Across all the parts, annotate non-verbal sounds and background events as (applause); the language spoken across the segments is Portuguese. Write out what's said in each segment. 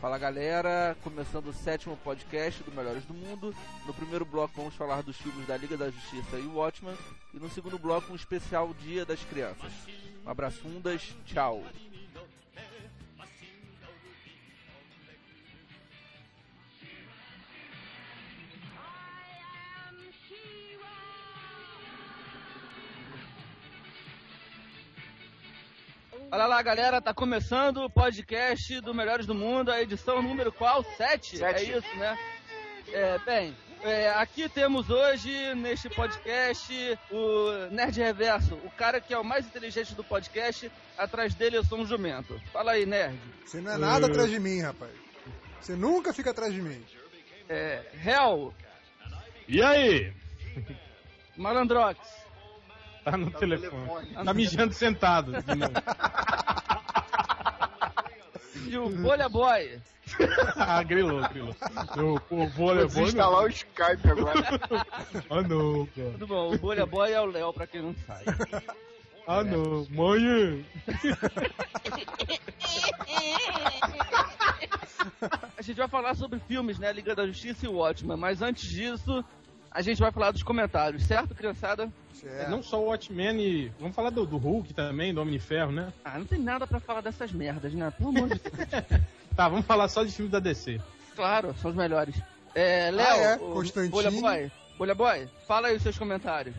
Fala galera, começando o sétimo podcast do Melhores do Mundo. No primeiro bloco vamos falar dos filmes da Liga da Justiça e Watchmen. E no segundo bloco um especial Dia das Crianças. Um abraço fundas, tchau. Lá, galera, tá começando o podcast do Melhores do Mundo, a edição número qual? Sete? É isso, né? É, bem, é, aqui temos hoje, neste podcast, o Nerd Reverso, o cara que é o mais inteligente do podcast, atrás dele eu sou um jumento. Fala aí, Nerd. Você não é nada atrás de mim, rapaz. Você nunca fica atrás de mim. É, Hell, E aí? Malandrox, Tá no telefone. Tá mijando sentado. de e o Bolha Boy. (laughs) ah, grilou, grilou. Eu, o vôlei Vou desinstalar o Skype agora. (laughs) Ah, não, cara. Tudo bom, o Bolha Boy é o Léo, pra quem não sabe. Ah, não. Mãe. A gente vai falar sobre filmes, né? Liga da Justiça e Watchmen, mas antes disso, a gente vai falar dos comentários, certo, criançada? Certo. Não só o Watchmen e... Vamos falar do, do Hulk também, do Homem de Ferro, né? Ah, não tem nada pra falar dessas merdas, né? Pelo amor de Deus. (laughs) Tá, vamos falar só de filmes da DC. Claro, são os melhores. É, Léo, Ah, é? o- Constantine. Bolha Boy, Bolha Boy, fala aí os seus comentários.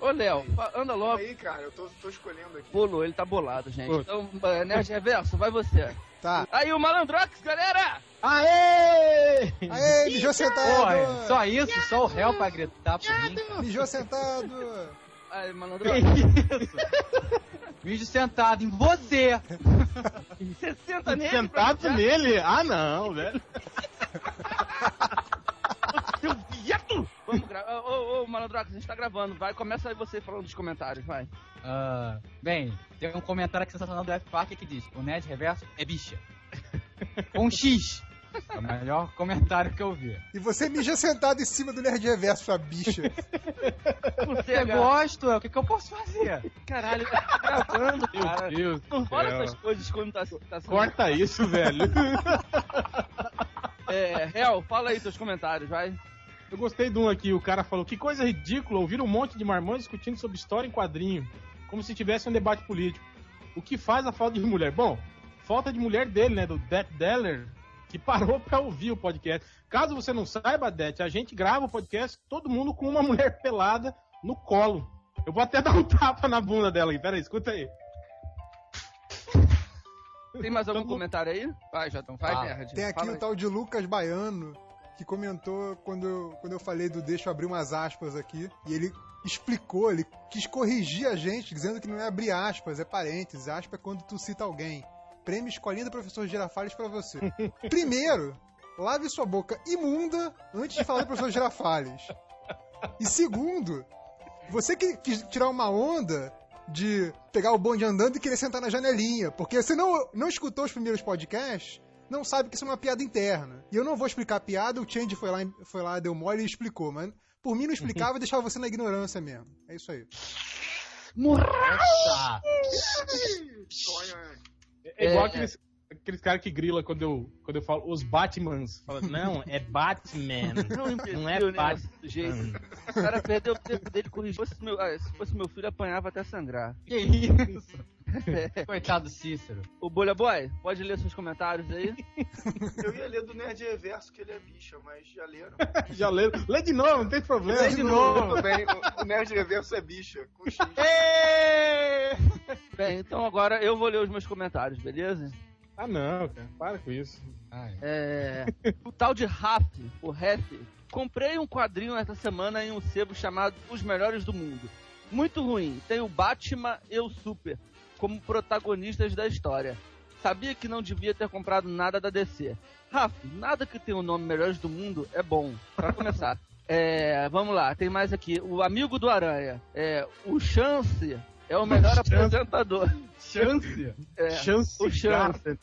Ô, Léo, anda logo. Aí, cara, eu tô, tô escolhendo aqui. Pulou, ele tá bolado, gente. Pô. Então, é, Nerd Reverso, vai você. Tá. Aí o Malandrox, galera! Aê! Aê, mijou sentado! Porra, só isso, só o réu pra gritar por mim. Mijou sentado! Aí, Que Malandrox, isso? Vídeo sentado em você. você senta nele. Sentado nele? Ah, não, velho. Seu viado! Vamos gravar. Ô, ô, ô, Malandrox, a gente tá gravando. Vai, começa aí você falando dos comentários, vai. Ah, bem, tem um comentário aqui sensacional do F Park que diz: O Nerd Reverso é bicha. Com um X. É o melhor comentário que eu vi. E você mija sentado em cima do Nerd Reverso, sua bicha. Você, Eu cara. gosto, é o que, que eu posso fazer? Caralho, tá gravando, Meu cara. Deus Não fala essas coisas quando tá, tá sendo- Corta isso, velho. É, Real, fala aí seus comentários, vai. Eu gostei de um aqui, o cara falou, que coisa ridícula ouvir um monte de marmões discutindo sobre história em quadrinho, como se tivesse um debate político. O que faz a falta de mulher? Bom, falta de mulher dele, né, do Det Deller, que parou pra ouvir o podcast. Caso você não saiba, Det, a gente grava o podcast todo mundo com uma mulher pelada no colo. Eu vou até (laughs) dar um tapa na bunda dela aí, pera aí, escuta aí. Tem mais algum comentário aí? Vai, Jotão, vai, Ah, nerd. Tem aqui Fala o aí. tal de Lucas Baiano, que comentou quando eu, quando eu falei do deixa eu abrir umas aspas aqui. E ele explicou, ele quis corrigir a gente, dizendo que não é abrir aspas, é parênteses. Aspa é quando tu cita alguém. Prêmio Escolinha do Professor Girafales pra você. (laughs) Primeiro, lave sua boca imunda antes de falar do professor Girafales. E segundo, você que quis tirar uma onda de pegar o bonde andando e querer sentar na janelinha, porque você não, não escutou os primeiros podcasts, não sabe que isso é uma piada interna. E eu não vou explicar a piada, o Change foi lá, foi lá deu mole e explicou, mas por mim não explicava e deixava você na ignorância mesmo. É isso aí. Tá. Sonho, É, igual É, aqueles, aqueles caras que grila quando eu, quando eu falo os Batmans. Fala, não, é Batman. (laughs) Não, Não é né, Batman. jeito. O cara perdeu o tempo dele corrigir. Se fosse meu, ah, se fosse meu filho, apanhava até sangrar. Que isso? (laughs) Coitado do Cícero. O Bolha Boy, pode ler seus comentários aí? (laughs) Eu ia ler do Nerd Reverso que ele é bicha, mas já leram. (laughs) Já leu. Lê de novo, não tem problema. Lê de Tudo bem, o- Nerd Reverso é bicha, com X. Bem, então agora eu vou ler os meus comentários, beleza? Ah, não, cara. Para com isso. Ai. É. O tal de Raf, o Ref, comprei um quadrinho essa semana em um sebo chamado Os Melhores do Mundo. Muito ruim, tem o Batman e o Super como protagonistas da história. Sabia que não devia ter comprado nada da DC. Raf, nada que tenha o nome Melhores do Mundo é bom, pra começar. (laughs) É, vamos lá, tem mais aqui. O amigo do Aranha, é, o Chance é o melhor (laughs) Chance. apresentador. Chance. É, Chance. o Chance.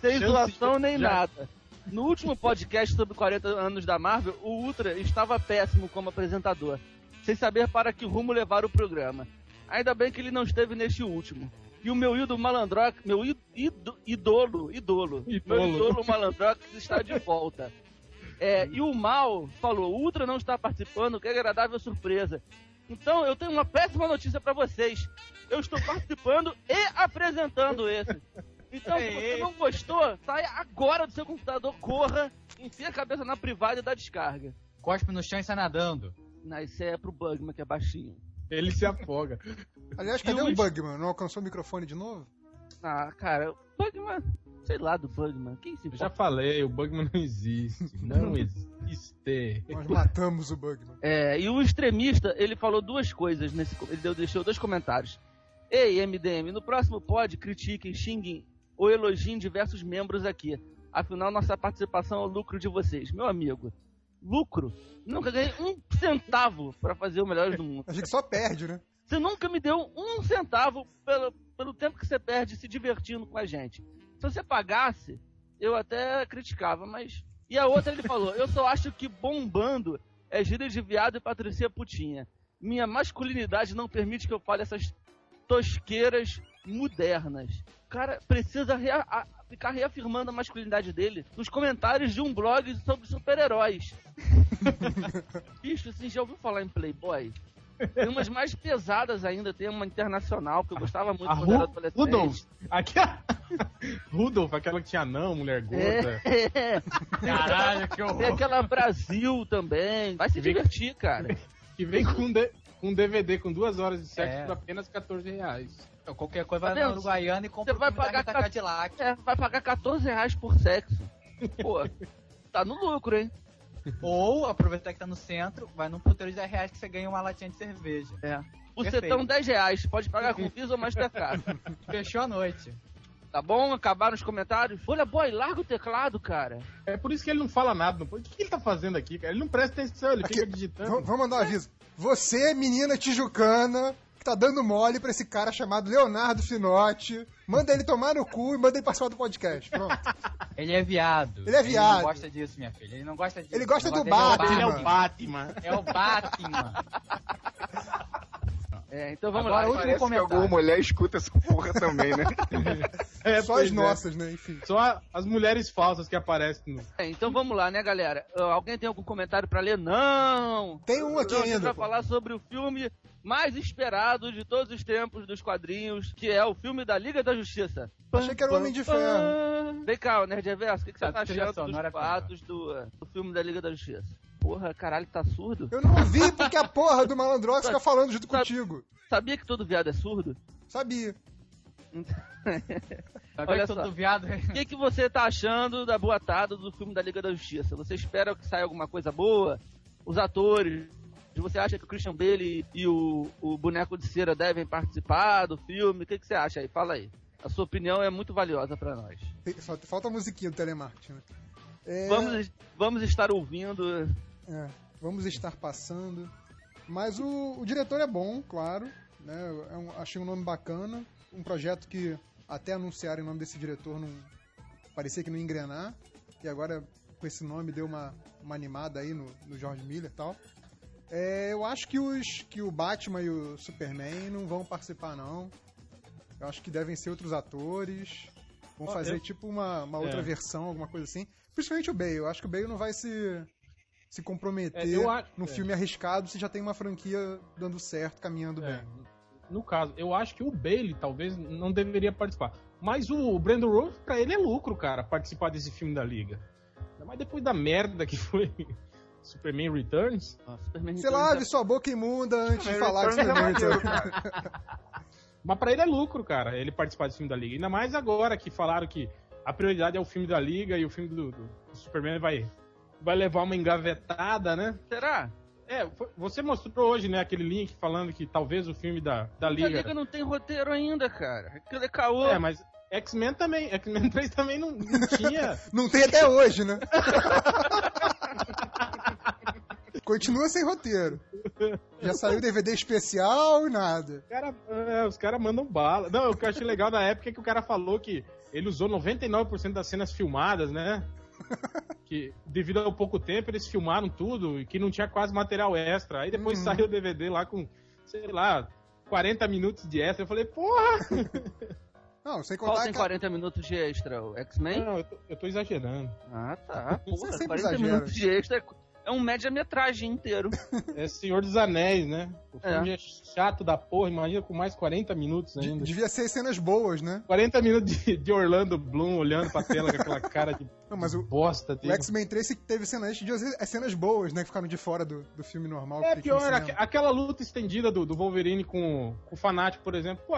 sem zoação nem já- nada. No último podcast sobre 40 anos da Marvel, o Ultra estava péssimo como apresentador, sem saber para que rumo levar o programa. Ainda bem que ele não esteve neste último. E o meu ídolo Malandrox, meu í- ído- idolo, idolo, meu Idolo. idolo Malandrox está de volta. É, e o Mal falou, o Ultra não está participando, que agradável surpresa. Então eu tenho uma péssima notícia pra vocês. Eu estou participando e apresentando esse. Então, se você não gostou, saia agora do seu computador, corra, enfia a cabeça na privada e dá descarga. Cospe no chão e sai nadando. Não, isso é pro Bugman, que é baixinho. Ele se afoga. Aliás, cadê o Bugman? Não alcançou o microfone de novo? Ah, cara, o Bugman, sei lá do Bugman, quem se Eu já falei, o Bugman não existe. (laughs) Não existe. Nós matamos o Bugman. É, e o extremista, ele falou duas coisas nesse. Ele deu- deixou dois comentários. Ei, MDM, no próximo pod, critiquem, xinguem ou elogiem diversos membros aqui. Afinal, nossa participação é o lucro de vocês. Meu amigo, lucro? Nunca ganhei um centavo pra fazer o Melhores do (laughs) Mundo. A gente só perde, né? Você nunca me deu um centavo pelo, pelo tempo que você perde se divertindo com a gente. Se você pagasse, eu até criticava, mas. E a outra ele falou: Eu só acho que bombando é gíria de viado e patricia putinha. Minha masculinidade não permite que eu fale essas tosqueiras modernas. Cara precisa rea- ficar reafirmando a masculinidade dele nos comentários de um blog sobre super-heróis. (laughs) Bicho, assim, já ouviu falar em Playboy? Tem umas mais pesadas ainda, tem uma internacional que eu gostava muito A quando era Ru adolescente. Rudolph. Aqui, a- (laughs) Rudolph, aquela que tinha não, mulher gorda. É, Caralho, que tem horror. aquela Brasil também. Vai se divertir, cara. Que vem com, D- com DVD com duas horas de sexo É. por apenas 14 reais. Então, qualquer coisa vai Tá na vendo? Uruguaiana e compra Você vai pagar Cadillac. É, vai pagar 14 reais por sexo. Pô, (laughs) tá no lucro, hein? Ou, aproveitar que tá no centro, vai num puteiro de 10 reais que você ganha uma latinha de cerveja. É. O Perfeito. setão 10 reais. Pode pagar com Visa ou Mastercard. (laughs) Fechou a noite. Tá bom? Acabaram os comentários? Olha, boy, larga o teclado, cara. É por isso que ele não fala nada. O que ele tá fazendo aqui, cara? Ele não presta atenção, ele Aqui, fica digitando. Vamos mandar um aviso. Você, menina tijucana, que tá dando mole pra esse cara chamado Leonardo Finotti, manda ele tomar no cu e manda ele participar do podcast. Pronto. Ele é viado. Ele é viado. não gosta disso, minha filha. Ele não gosta disso. Ele gosta O negócio do dele Batman. Ele é o Batman. Batman. É o Batman. (laughs) É, então vamos Agora, lá. último Parece que comentário. alguma mulher escuta essa porra também, né? (laughs) É, Só as é. nossas, né? Enfim. Só a- as mulheres falsas que aparecem no. É, então vamos lá, né, galera? Alguém tem algum comentário pra ler? Não! Tem um aqui ainda. vai pô. falar sobre o filme mais esperado de todos os tempos dos quadrinhos, que é o filme da Liga da Justiça. Achei que era o Homem de Ferro. Vem cá, Nerd Reverso, o que, que você tá trilha achando dos é fatos do, do filme da Liga da Justiça? Porra, caralho, tá surdo? Eu não vi porque a porra do Malandrox (laughs) fica falando junto contigo. Sabia que todo viado é surdo? Sabia. Olha só. todo viado? O que, que você tá achando da boatada do filme da Liga da Justiça? Você espera que saia alguma coisa boa? Os atores? Você acha que o Christian Bale e o, o boneco de cera devem participar do filme? O que, que você acha aí? Fala aí. A sua opinião é muito valiosa pra nós. Falta a musiquinha do telemarketing. né? É, Vamos, vamos estar ouvindo. É, vamos estar passando. Mas o, o diretor é bom, claro. Né? É um- achei um nome bacana. Um projeto que até anunciarem o nome desse diretor não parecia que não engrenar. E agora com esse nome deu uma, uma animada aí no, no George Miller e tal. É, eu acho que, os, que o Batman e o Superman não vão participar, não. Eu acho que devem ser outros atores. Vão Ó, fazer eu- tipo uma, uma outra É. versão, alguma coisa assim. Principalmente o Bale. Eu acho que o Bale não vai se, se comprometer É, acho- num é. filme arriscado se já tem uma franquia dando certo, caminhando É, bem. no caso, eu acho que o Bailey talvez não deveria participar. Mas o Brandon Rose, pra ele é lucro, cara, participar desse filme da Liga. Mas depois da merda que (laughs) foi Superman Returns, Ó, Superman Você Returns lave sua boca imunda antes de falar de Returns é Superman. maneiro, (laughs) mas pra ele é lucro, cara, ele participar desse filme da Liga. Ainda mais agora que falaram que a prioridade é o filme da Liga e o filme do, do Superman vai, vai levar uma engavetada, né? Será? É, você mostrou hoje, né, aquele link falando que talvez o filme da, da A Liga. Liga não tem roteiro ainda, cara. Aquilo é caô. É, mas X-Men também. X-Men 3 também não, não tinha. (laughs) Não tem até hoje, né? (laughs) Continua sem roteiro. Já saiu DVD especial e nada. Os cara- é, os caras mandam bala. Não, o que eu achei legal na época é que o cara falou que ele usou 99% das cenas filmadas, né? (laughs) Que devido ao pouco tempo eles filmaram tudo e que não tinha quase material extra. Aí depois Uhum. saiu o DVD lá com, sei lá, 40 minutos de extra. Eu falei, porra! (laughs) Não, sem Qual contar tem que 40 minutos de extra? O X-Men? Não, eu tô, eu tô exagerando. Ah, tá. (laughs) Você Porra, sempre 40 exagera. minutos de extra é- é um média-metragem inteiro. (laughs) É Senhor dos Anéis, né? O É. filme é. chato da porra, imagina com mais 40 minutos de- ainda. devia ser cenas boas, né? 40 minutos de, de Orlando Bloom olhando pra tela com aquela cara de Não, mas o, bosta o. X-Men 3 teve cenas de as cenas boas, né? Que ficaram de fora do, do filme normal. É pior, aquela luta estendida do, do Wolverine com, com o Fanático, por exemplo. Pô,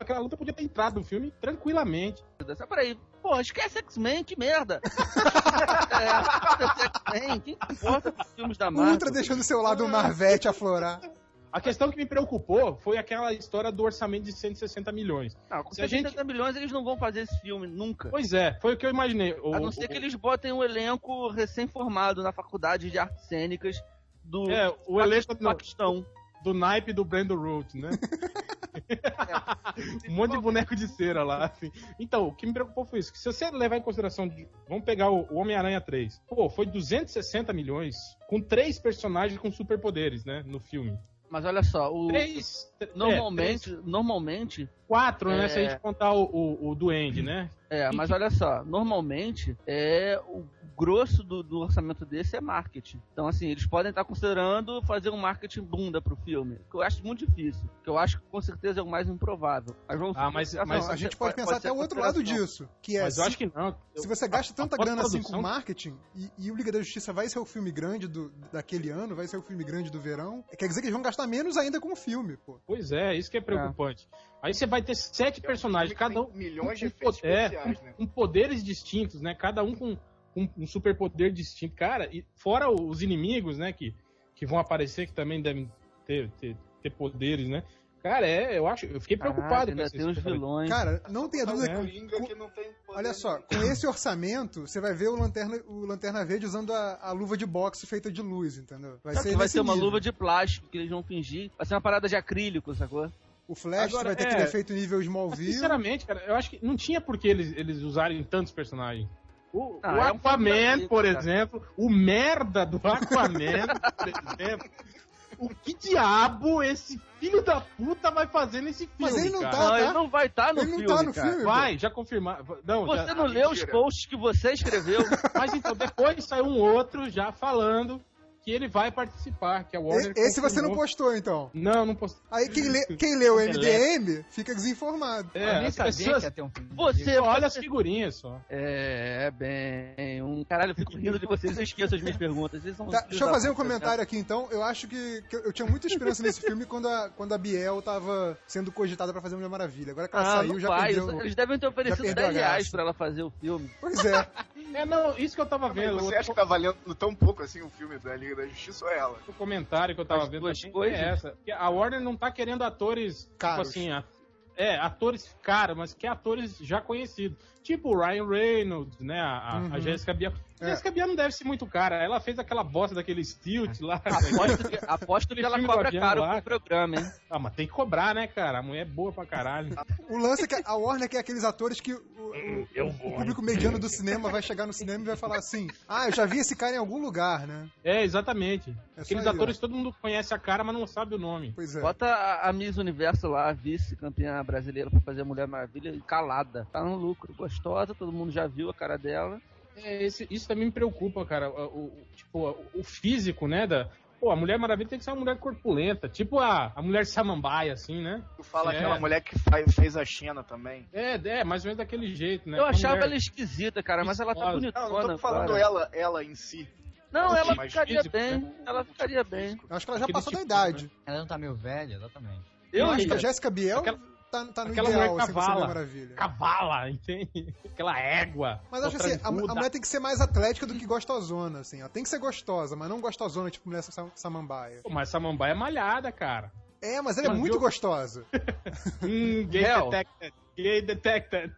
aquela luta podia ter entrado no filme tranquilamente. Só peraí. Pô, esquece X-Men, que merda. (laughs) é, X-Men, quem se importa os filmes da O Marvel? Ultra deixando o seu lado Marvete aflorar. A questão que me preocupou foi aquela história do orçamento de 160 milhões. Não, com Se a 70 milhões eles não vão fazer esse filme, nunca. Pois é, foi o que eu imaginei. O- A não ser o- que eles botem um elenco recém-formado na faculdade de artes cênicas do É, o elenco Paquistão. Do naipe do Brandon Root, né? (laughs) um monte de boneco de cera lá, assim. Então, o que me preocupou foi isso. Que se você levar em consideração, de- vamos pegar o o Homem-Aranha 3. Pô, foi 260 milhões com três personagens com superpoderes, né, no filme. Mas olha só, o, Três... é, normalmente, três- normalmente, quatro, né, é. se a gente contar o, o, o Duende, né? É, mas olha só, normalmente é o grosso do, do orçamento desse é marketing. Então assim, eles podem estar considerando fazer um marketing bunda pro filme, que eu acho muito difícil, que eu acho que com certeza é o mais improvável. Mas vamos Ah, mas- mas a gente pode, pensar até o outro lado disso, que é Mas eu se, acho que não. se você gasta a- tanta a grana assim com marketing e, e o Liga da Justiça vai ser o filme grande do, daquele ano, vai ser o filme grande do verão, quer dizer que eles vão gastar menos ainda com o filme, pô. Pois é, isso que é preocupante. Aí você vai ter sete personagens, cada um milhões de com efeitos é, especiais, né? com poderes distintos, né? Cada um com, com um superpoder distinto. Cara, e fora os inimigos, né? Que, que vão aparecer, que também devem ter, ter, ter poderes, né? Cara, é, eu acho, eu fiquei preocupado Caraca, com ainda essa tem uns vilões. Cara, não tenha dúvida É. que. Que não tem poder Olha só, com esse orçamento, você vai ver o Lanterna, o Lanterna Verde usando a, a luva de boxe feita de luz, entendeu? Vai Só ser, que vai ser uma luva de plástico que eles vão fingir. Vai ser uma parada de acrílico, sacou? O Flash Agora, vai ter é. aquele efeito nível Smallville. sinceramente, cara, eu acho que não tinha por que eles, eles usarem tantos personagens. O, Ah, o é um Aquaman, filme da por exemplo, o merda do Aquaman, (laughs) por exemplo. O que diabo esse filho da puta vai fazer nesse filme, Mas ele não cara? tá, não, tá? ele não vai estar no Ele não filme, tá no cara. filme. Vai, já confirmar. Não, Você já- não leu os mentira. posts que você escreveu? Mas então, depois saiu um outro já falando que ele vai participar, que é o Warner. E- Esse você não postou, então. Não, não postei. Aí quem, lê, quem leu o. MDM fica desinformado. Eu É, nem sabia pessoas que ia ter um filme. Você, só olha as figurinhas só. É, bem... Um caralho, eu fico rindo de vocês, eu esqueço as minhas perguntas. Vocês são Tá, deixa eu fazer um comentário aqui, então. Eu acho que, que eu tinha muita esperança nesse filme quando a, quando a Biel tava sendo cogitada pra fazer Mulher Maravilha. Agora que ela Ah, saiu, já vai. perdeu. Eles devem ter oferecido perdeu a 10 reais pra ela fazer o filme. Pois é. (laughs) É, não, isso que eu tava Mas vendo. Você o acha que tá valendo tão pouco assim o filme da Liga da Justiça ou é ela? outro comentário que eu tava As vendo duas também coisas? é essa. Que a Warner não tá querendo atores, Caros. tipo assim, a- é, atores caros, mas que atores já conhecidos. Tipo o Ryan Reynolds, né? A, a- Uhum. a Jessica Biel. A É. Jessica Biel não deve ser muito cara. Ela fez aquela bosta daquele stilt lá. Aposto que, (laughs) aposto que ela cobra caro lá. pro programa, hein? ah, mas tem que cobrar, né, cara? A mulher é boa pra caralho. O lance é que a Warner quer aqueles atores que o, o- o público mediano do cinema vai chegar no cinema e vai falar assim: Ah, eu já vi esse cara em algum lugar, né? É, exatamente. É Aqueles aí, atores todo mundo conhece a cara, mas não sabe o nome. Pois é. Bota a, a Miss Universo lá, a vice-campeã brasileira, pra fazer a Mulher Maravilha e calada. Tá no lucro, gostosa, todo mundo já viu a cara dela. É, esse- isso também me preocupa, cara. O, o- tipo, o, físico, né? Da, pô, a Mulher Maravilha tem que ser uma mulher corpulenta. Tipo a, a mulher samambaia, assim, né? Tu fala É. aquela mulher que faz- fez a China também. É, é, mais ou menos daquele jeito, né? Eu Uma achava mulher- ela esquisita, cara, mas ela tá bonitona. Não, não tô falando ela, ela em si. Não, ela ficaria físico, bem. né? Ela ficaria bem. Eu acho que ela já Aquele passou da tipo, idade. Ela não tá meio velha, exatamente. Eu, Eu acho que a. Jéssica Biel Aquela- tá, tá no aquela ideal, mulher assim, cavala. Cavala, entende? Aquela égua. Mas acho assim, a, a mulher tem que ser mais atlética do que gostosona, assim. Ela tem que ser gostosa, mas não gostosona, tipo mulher sam- samambaia. Pô, mas samambaia é malhada, cara. É, mas ela é Mas muito viu- gostosa. (laughs) Hum, gay detected. Gay detected.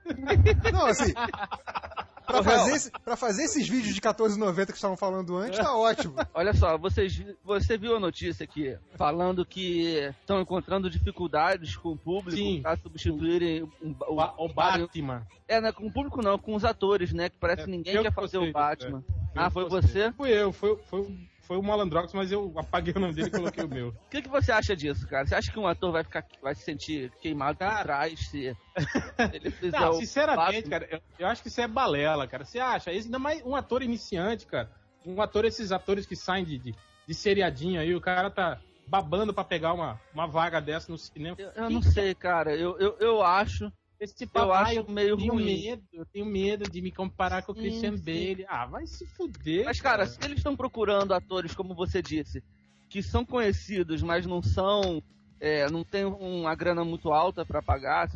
Não, assim. (laughs) Pra fazer, esse- pra fazer esses vídeos de 14,90 que estavam falando antes, tá ótimo. (laughs) Olha só, vocês, você viu a notícia aqui falando que estão encontrando dificuldades com o público Sim. pra substituírem um- o, Ba- O Batman. É, né, com o público não, com os atores, né? Que parece É, que ninguém quer que fazer o Batman. é. Ah, foi você? Fui eu, foi, foi, foi o Malandrox, mas eu apaguei o nome dele e coloquei o meu. (laughs) O que, que você acha disso, cara? Você acha que um ator vai ficar, vai se sentir queimado por Cara. trás se (laughs) ele Não, sinceramente, cara, eu, eu acho que isso é balela, cara. Você acha? Esse ainda mais um ator iniciante, cara. Um ator, esses atores que saem de, de, de seriadinho aí, o cara tá babando pra pegar uma, uma vaga dessa no cinema. Eu, eu não sei, cara. Eu, eu, eu acho. Esse Eu papai, acho meio tenho ruim. medo, eu tenho medo de me comparar com o Christian sim. Bale. Ah, vai se fuder. Mas, cara, se eles estão procurando atores, como você disse, que são conhecidos, mas não são. é, não tem uma grana muito alta pra pagar,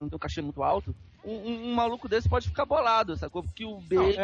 não tem um cachê muito alto, um, um- um maluco desse pode ficar bolado, sacou? Porque o Bale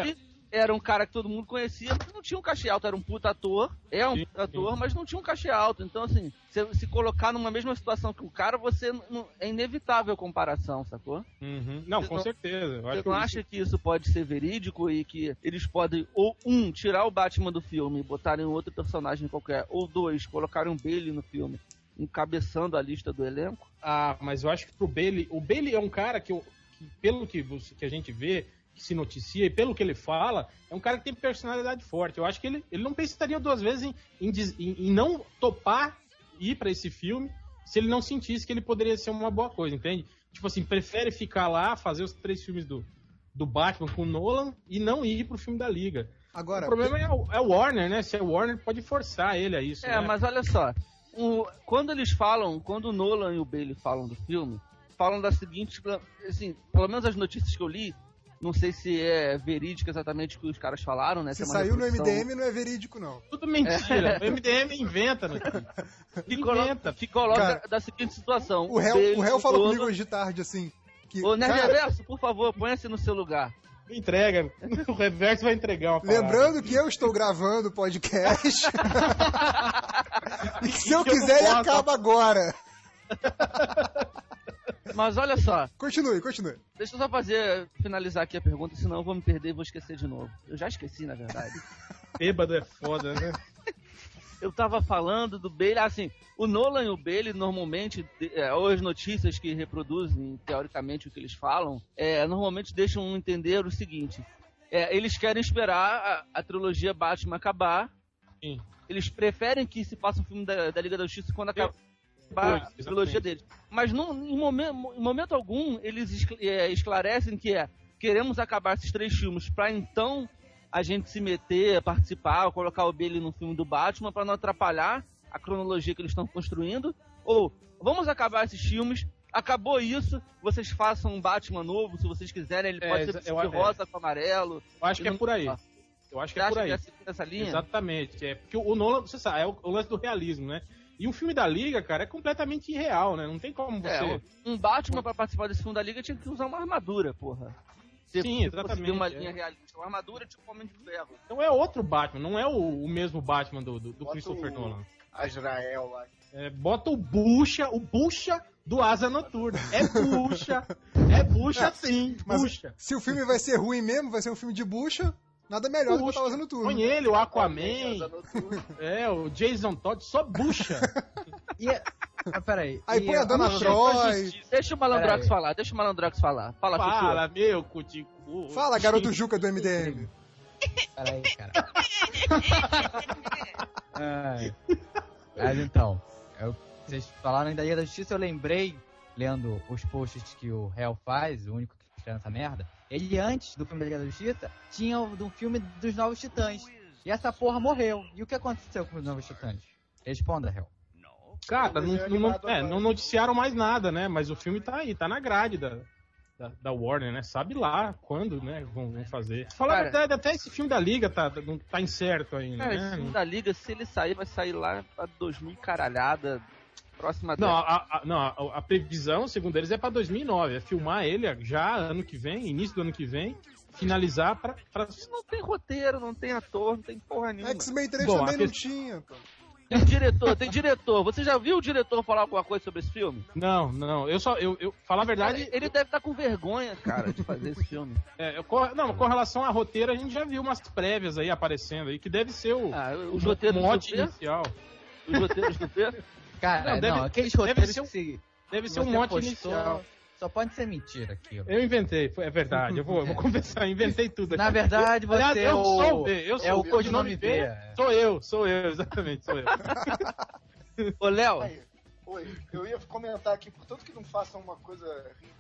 era um cara que todo mundo conhecia, mas não tinha um cachê alto, era um puta ator, é um puta ator, mas não tinha um cachê alto. Então, assim, se, se colocar numa mesma situação que o cara, você não- é inevitável a comparação, sacou? Uhum. Não, Você com não- certeza. Você não isso- acha que isso pode ser verídico e que eles podem, ou um, tirar o Batman do filme e botarem outro personagem qualquer, ou dois, colocarem um Bailey no filme, encabeçando a lista do elenco? Ah, mas eu acho que pro Bailey. O Bailey é um cara que, eu- que pelo que, você- que a gente vê, que se noticia e pelo que ele fala, é um cara que tem personalidade forte. Eu acho que ele, ele não pensaria duas vezes em, em, em- em não topar ir pra esse filme se ele não sentisse que ele poderia ser uma boa coisa, entende? Tipo assim, prefere ficar lá, fazer os três filmes do, do Batman com o Nolan e não ir pro filme da Liga. Agora, o problema é o, é o Warner, né? Se é o Warner, pode forçar ele a isso. É, né? mas olha só, o- quando eles falam, quando o Nolan e o Bailey falam do filme, falam da seguinte, assim, pelo menos as notícias que eu li, não sei se é verídico exatamente o que os caras falaram, né? se é saiu no reprodução- MDM não é verídico, não. Tudo mentira. O MDM inventa, né? coloca, que coloca Cara, da seguinte situação. O réu, o réu falou Nolan- comigo hoje de tarde, assim. Que, Ô, Nerd cara, Reverso, por favor, ponha-se no seu lugar. Entrega. O reverso vai entregar uma parada. lembrando que eu estou gravando o podcast. (laughs) (laughs) e que se eu quiser, ele acaba agora. (laughs) Mas olha só, Continue, continue. deixa eu só fazer, finalizar aqui a pergunta, senão eu vou me perder e vou esquecer de novo. Eu já esqueci, na verdade. (laughs) Bêbado é foda, né? (laughs) Eu tava falando do Bailey, assim, o Nolan e o Bailey normalmente, é, ou as notícias que reproduzem teoricamente o que eles falam, é, normalmente deixam entender o seguinte: é, eles querem esperar a, a trilogia Batman acabar. Sim. Eles preferem que se faça um filme da, da Liga da Justiça quando acabar Depois, a trilogia deles. Mas não, em, momento, em momento algum eles é, esclarecem que é queremos acabar esses três filmes pra então a gente se meter, participar, colocar o Bailey no filme do Batman pra não atrapalhar a cronologia que eles estão construindo. Ou vamos acabar esses filmes. Acabou isso, vocês façam um Batman novo, se vocês quiserem. Ele É, pode ser eu- de é. rosa com amarelo. Eu acho que é por aí. Eu acho que Você é por aí. que é nessa linha? Exatamente. É porque o Nolan, você sabe, é o, o lance do realismo, né? E um filme da Liga, cara, é completamente irreal, né? Não tem como você. É, um Batman pra participar desse filme da Liga tinha que usar uma armadura, porra. Se Sim, exatamente, Uma é. linha realista, uma armadura tipo Homem de Ferro. Não é outro Batman, não é o, o mesmo Batman do, do, do Christopher o- Nolan. Azrael lá. É, bota o bucha, o bucha do Asa Noturna. É bucha, é bucha sim, Mas bucha. se o filme vai ser ruim mesmo, vai ser um filme de bucha, nada melhor do que botar usando tudo. Põe ele, o Aquaman, Asa (laughs) é, o Jason Todd, só bucha. (laughs) E, ah, peraí. Aí e põe a Dona o- Troy. Deixa o Malandrox falar, deixa o Malandrox falar. Fala. Fala, meu cutico. Fala, garoto Juca do MDM. Peraí, cara. (laughs) Ai. Mas então, eu- vocês falaram da Liga da Justiça, eu lembrei, lendo os posts que o Hell faz, o único que escreve essa merda, ele antes do filme da Liga da Justiça, tinha o do filme dos Novos Titãs. E essa porra morreu. E o que aconteceu com os Novos Titãs? Responda, Hell. Cara, não, não- é, não noticiaram mais nada, né? Mas o filme tá aí, tá na grade da, da, da Warner, né? Sabe lá quando, né? Vão, vão fazer. A verdade, até esse filme da Liga tá, não tá incerto ainda, Cara, esse né? filme da Liga, se ele sair, vai sair lá pra 2000 e caralhada. Próxima Não, década. a, a- não a, a previsão, segundo eles, é pra 2009. É filmar ele já ano que vem, início do ano que vem, finalizar pra. pra... Não tem roteiro, não tem ator, não tem porra nenhuma. X-Men 3 Bom, também não que- tinha. pô. Tem diretor, tem diretor. Você já viu o diretor falar alguma coisa sobre esse filme? Não, não. Eu só. Eu, eu, falar a verdade. Cara, ele deve estar com vergonha, cara, de fazer esse filme. (laughs) é, eu não, com relação a roteiro, a gente já viu umas prévias aí aparecendo aí, que deve ser o, Ah, o roteiros do mote inicial. Os roteiros do P? (laughs) Cara, Não, não, deve- aqueles deve roteiros ser um- que se... Deve ser um mote postou- inicial. Só pode ser mentira aquilo. Eu inventei, é verdade. Eu vou, eu vou (laughs) confessar, eu inventei tudo aqui. Na verdade, você Aliás, é eu o... sou o B, eu sou é o codinome B. B. é. Sou eu, sou eu, (laughs) exatamente, sou eu. (laughs) Ô, Léo, oi, eu ia comentar aqui, portanto que não façam uma coisa,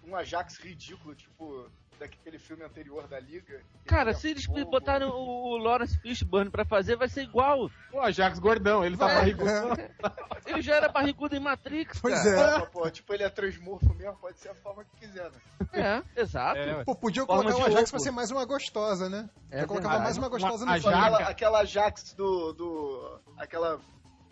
um Ajax ridículo, tipo daquele filme anterior da Liga. cara, se eles fogo. botarem o, o Lawrence Fishburne pra fazer, vai ser igual. O Ajax gordão, ele tá É. barrigudo. (laughs) Ele já era barrigudo em Matrix, Pois cara. é. Pô, pô, tipo, ele é transmorfo mesmo, pode ser a forma que quiser, né? É, exato. É. Pô, podia Forma colocar o Ajax pra ser mais uma gostosa, né? É Já colocava mais uma gostosa Uma no filme. Aquela, aquela Ajax do. do aquela.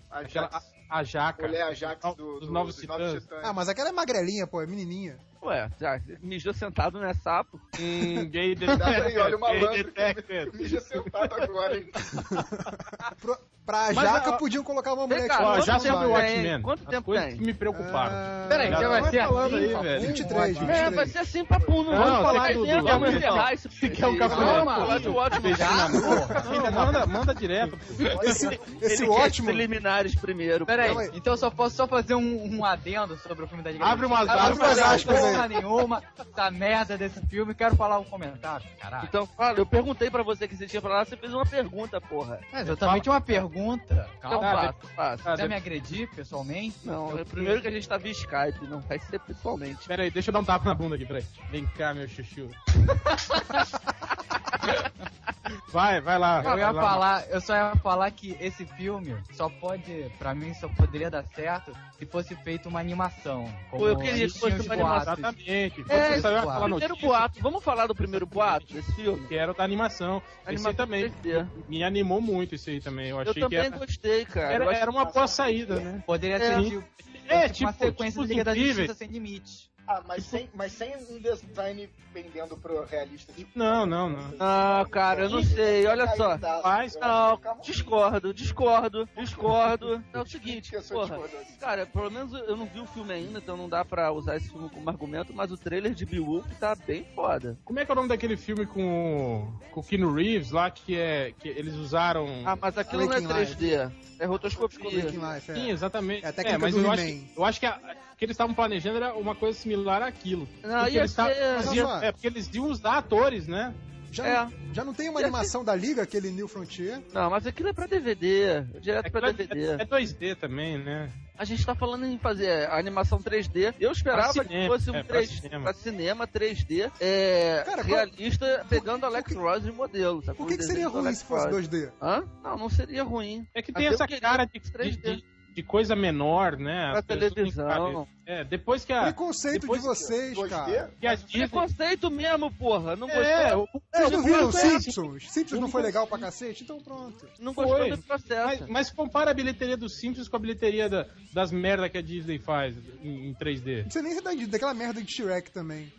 Aquela, Ajax. a, a jaca. Mulher Ajax Dos do, dos do- Novos dos Novos. Titãs. Ah, mas aquela é magrelinha, pô, é menininha. Ué, já mijou sentado, não é sapo? Hum, gay detected. olha o malandro. detected. Mija sentado agora, hein? (laughs) Pro, pra Mas, Jaca ó, podiam colocar uma mulher cá, que Ó, já tempo sobre o? Watchmen. Quanto tempo tem? que me preocuparam. Ah, Peraí, Já já vai vai ser assim, aí, velho. 23, É, 23. vai ser assim, papo, não Não, vamos falar do- vamos do- encerrar esse Você quer um café? Vamos falar de. Filha, manda, manda direto. Esse, esse ótimo. preliminares primeiro. Peraí, então eu só posso só fazer um, um adendo sobre o filme da Liga Abre umas aspas aí. Porra nenhuma da merda desse filme, quero falar um comentário, caralho. Então, fala, eu perguntei pra você que você tinha falado, você fez uma pergunta, porra. É exatamente uma pergunta. Então, Calma. Tá, faça, faça. Quer me agredir pessoalmente? Não, Eu- é primeiro que a gente tá via Skype, não vai ser pessoalmente. Pera aí, deixa eu dar um tapa na bunda aqui, peraí. Vem cá, meu chuchu. (laughs) Vai, vai lá. Eu vai ia lá. falar, eu só ia falar que esse filme só pode, pra mim, só poderia dar certo se fosse feito uma animação. Como eu queria que fosse uma animação. Exatamente. É, Você saiu claro. aquela Primeiro notícia boato, vamos falar do primeiro boato desse filme? que era da animação. Esse aí Animação também 3D. me animou muito isso aí também. Eu Eu achei que também era, gostei, cara. Eu era, era uma boa saída, né? Poderia É. ser tipo, É, tipo uma tipo, sequência tipo de Liga da. Justiça sem limites. Ah, mas sem, mas sem um design pendendo pro realista. Tipo, Não, não, não. Ah, cara, eu não sei, olha só. Faz, Não, discordo, discordo, (laughs) discordo. É o seguinte, porra. Cara, pelo menos eu não vi o filme ainda, então não dá pra usar esse filme como argumento, mas o trailer de Beowulf tá bem foda. Como é que é o nome daquele filme com, o- com o Keanu Reeves lá, que é. que eles usaram. Ah, mas aquilo não é Waking Life. 3D, é rotoscopia. É. Sim, exatamente. É a técnica mas do eu acho, eu acho que a- o que eles estavam planejando era uma coisa similar àquilo. Não, porque ia eles ser- Mas, é, porque eles iam usar atores, né? Já, É. não, já não tem uma animação da Liga, aquele New Frontier? Não, mas aquilo é pra DVD, direto pra Aquilo DVD. é, é 2D também, né? A gente tá falando em fazer a animação 3D. Eu esperava Pra que cinema, fosse um é, pra 3 cinema. pra cinema 3D é, Cara, qual- realista, pegando Alex Ross de modelo. Sabe? Por que, O que seria ruim Alex se fosse Ross. 2D? Hã? Não, não seria ruim. É que tem eu essa cara de, 3D. de, de- de coisa menor, né? Pra que televisão. É, depois que a. Preconceito depois de vocês, 2D? cara. Que a Disney. Preconceito mesmo, porra. Não É, gostou, o- é, não o viram é esse. Simpsons? Simpsons não foi legal pra cacete? Então pronto. não foi. gostou do processo. Mas, mas compara a bilheteria dos Simpsons com a bilheteria da- das merda que a Disney faz em, em 3D. Não sei nem se é da- daquela merda de Shrek também.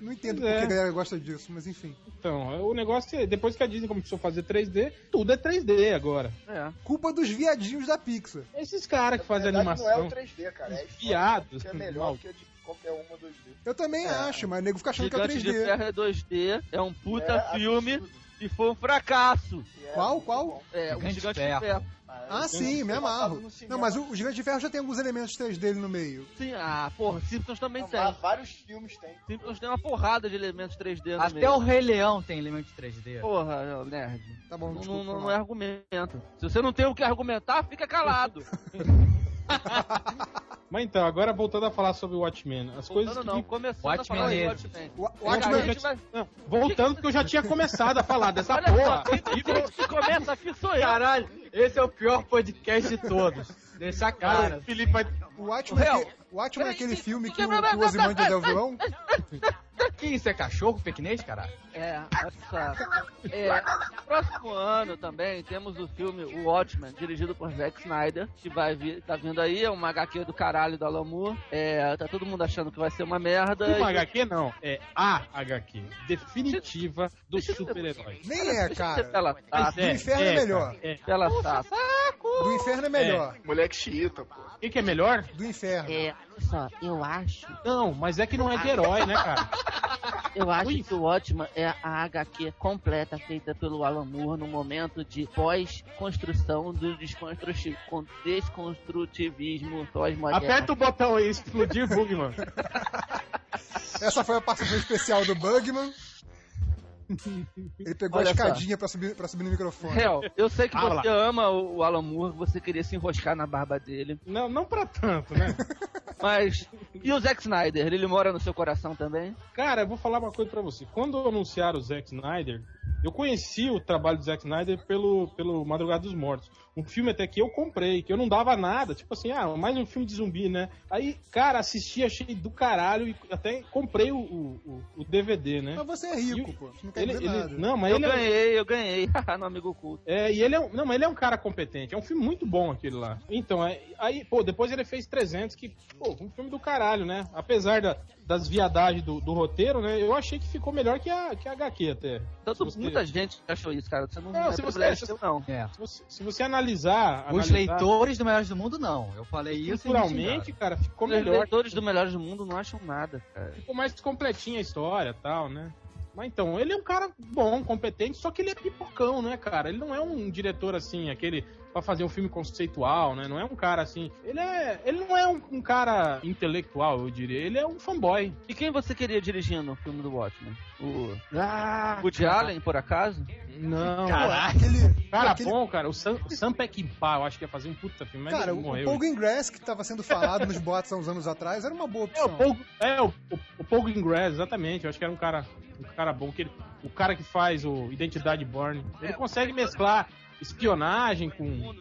Não- entendo Pois por que é. a galera gosta disso, mas enfim. Então, o negócio é, depois que a Disney começou a fazer 3D, tudo é 3D agora. É. Culpa dos viadinhos da Pixar. Esses caras que fazem animação. Não é o 3D, cara. É Viados, que é melhor mal. que a de qualquer uma 2D. Eu também É. acho, mas o nego fica achando que é Gigante de 3D. Ferro é 2D, é um puta É filme absurdo. E foi um fracasso. É Qual, qual? É, o Gigante Gigante de de Ferro. Ferro. Ah, sim, me amarro. Não, mas o, o Gigante de Ferro já tem alguns elementos 3D no meio. Sim, ah, porra, Simpsons também Não, tem. vários filmes tem. Simpsons tem uma porrada de elementos 3D no Até meio. o Rei Leão tem elementos 3D. Porra, não, nerd. Tá bom, Não, desculpa, não, não mal. é argumento. Se você não tem o que argumentar, fica calado. (laughs) (laughs) Mas então, agora voltando a falar sobre o Watchmen. As coisas Não, que não, me- começando Watchmen a falar é- Watchmen. O, o Watchmen- a gente vai- Não, voltando porque eu já tinha começado a falar dessa Olha só, porra. quem quem que começa aqui sou eu. Caralho, esse é o pior podcast de todos. Deixa a Cara, cara. o Felipe vai. o Watchmen, Real. É o Watchmen é aquele filme que (laughs) o, Ozymandias é o vilão? (laughs) Que isso é cachorro pequinês, caralho? É, só. É, próximo ano também temos o filme O Watchmen, dirigido por Zack Snyder, que vai vir, tá vindo aí, é uma HQ do caralho do Alan Moore. É, tá todo mundo achando que vai ser uma merda. Uma e- HQ não, é a HQ. Definitiva eu- super-heróis. Nem é, Deixa eu cara. ser pela Do tata, inferno é melhor. cara, é. pela tata. Do inferno é melhor. Moleque xiita, pô. O que, que é melhor? Do inferno. É, só, eu acho, Não, mas é que não é de herói, né, cara? (laughs) eu acho Ui. que o Watchman é a HQ completa feita pelo Alan Moore no momento de pós-construção do desconstruti- con- desconstrutivismo pós-moderno. Aperta o botão aí, explodir Bugman. Essa foi a participação especial do Bugman. (laughs) Ele pegou Olha a escadinha pra subir, pra subir no microfone. Hel, eu sei que Ah, você ama o o Alan Moore, você queria se enroscar na barba dele. Não, não pra tanto, né? (laughs) Mas. E o Zack Snyder? Ele mora no seu coração também? Cara, eu vou falar uma coisa pra você. Quando anunciaram o Zack Snyder, eu conheci o trabalho do Zack Snyder pelo, pelo Madrugada dos Mortos. Um filme até que eu comprei, que eu não dava nada. Tipo assim, ah, mais um filme de zumbi, né? Aí, cara, assisti, achei do caralho e até comprei o, o, o DVD, né? Mas você é rico, pô. Não quer Ele, ele- não, mas eu ele é, ganhei, eu ganhei. (laughs) no amigo oculto. é, e ele é, um- não, mas ele é um cara competente. É um filme muito bom aquele lá. Então, é, aí, pô, depois ele fez 300, que, pô, um filme do caralho, né? Apesar da- das viadagens do, do roteiro, né? Eu achei que ficou melhor que a, que a HQ até. Tanto, você- muita gente achou isso, cara. Você não, Não, não é se você- se- não. É. Se você, se você analisar, Os analisar leitores do Melhores do Mundo, não. Eu falei isso e xingaram. cara, ficou Os melhor. leitores do Melhores do Mundo não acham nada, cara. Ficou mais completinha a história e tal, né? Mas então, ele é um cara bom, competente, só que ele é pipocão, né, cara? Ele não é um diretor assim, aquele pra fazer um filme conceitual, né? Não é um cara assim. Ele é, ele não é um, um cara intelectual, eu diria. Ele é um fanboy. E quem você queria dirigindo no filme do Watchmen? O Ah, Woody Allen, por acaso? não. Pô, aquele, Cara aquele- bom, cara. O Sam, o Sam Peckinpah, eu acho que ia fazer um puta filme, mas Cara, ele o. Paul Greengrass, que tava sendo falado nos boatos há uns anos atrás, era uma boa É, o opção. Paul, é, o, o, o Paul Greengrass, exatamente. Eu acho que era um cara, um cara bom. Que ele- o cara que faz o Identidade Born. Ele É, consegue mesclar espionagem com.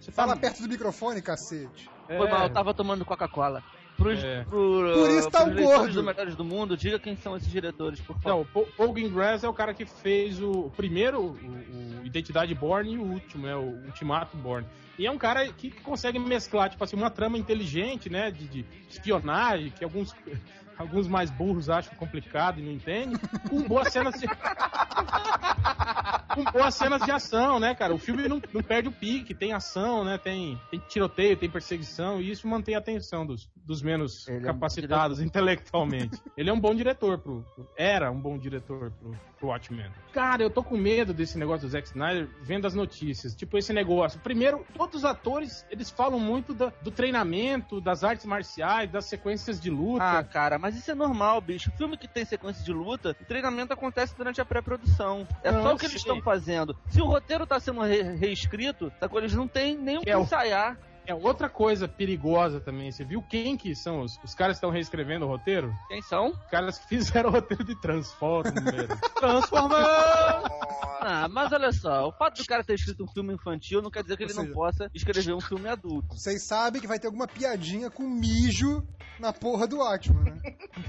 Você tá- Fala perto do microfone, cacete. é, Foi mal, eu tava tomando Coca-Cola. Pros, É. pro, Por isso tá um gordo. do Melhores do Mundo, diga quem são esses diretores, por Não, favor. o Paul- Paul Greengrass é o cara que fez o, primeiro, o, o Identidade Born, e o último, né? O Ultimato Born. E é um cara que consegue mesclar, tipo assim, uma trama inteligente, né? De, de espionagem, que alguns, alguns mais burros acham complicado e não entendem, com boas cenas de. com boas cenas de ação, né, cara? O filme não, não perde o pique, tem ação, né? Tem, tem tiroteio, tem perseguição, e isso mantém a atenção dos, dos menos Ele é um capacitados intelectualmente. Ele é um bom diretor pro. pro- Era um bom diretor pro, pro Watchmen. Cara, eu tô com medo desse negócio do Zack Snyder vendo as notícias. Tipo, esse negócio. Primeiro, todos os atores, eles falam muito da- do treinamento, das artes marciais, das sequências de luta. Ah, cara, mas isso é normal, bicho. Filme que tem sequência de luta, o treinamento acontece durante a pré-produção. É Não, só o que eles estão fazendo. Se o roteiro tá sendo re- reescrito, tá, eles não têm nem o que É o- ensaiar. É outra coisa perigosa também. Você viu quem que são os, os caras que estão reescrevendo o roteiro? Quem são? Os caras que fizeram o roteiro de (laughs) Transformers. Ah, mas olha só, o fato do cara ter escrito um filme infantil não quer dizer que ele seja- não possa escrever um filme adulto. Vocês sabem que vai ter alguma piadinha com mijo na porra do Watchman, né?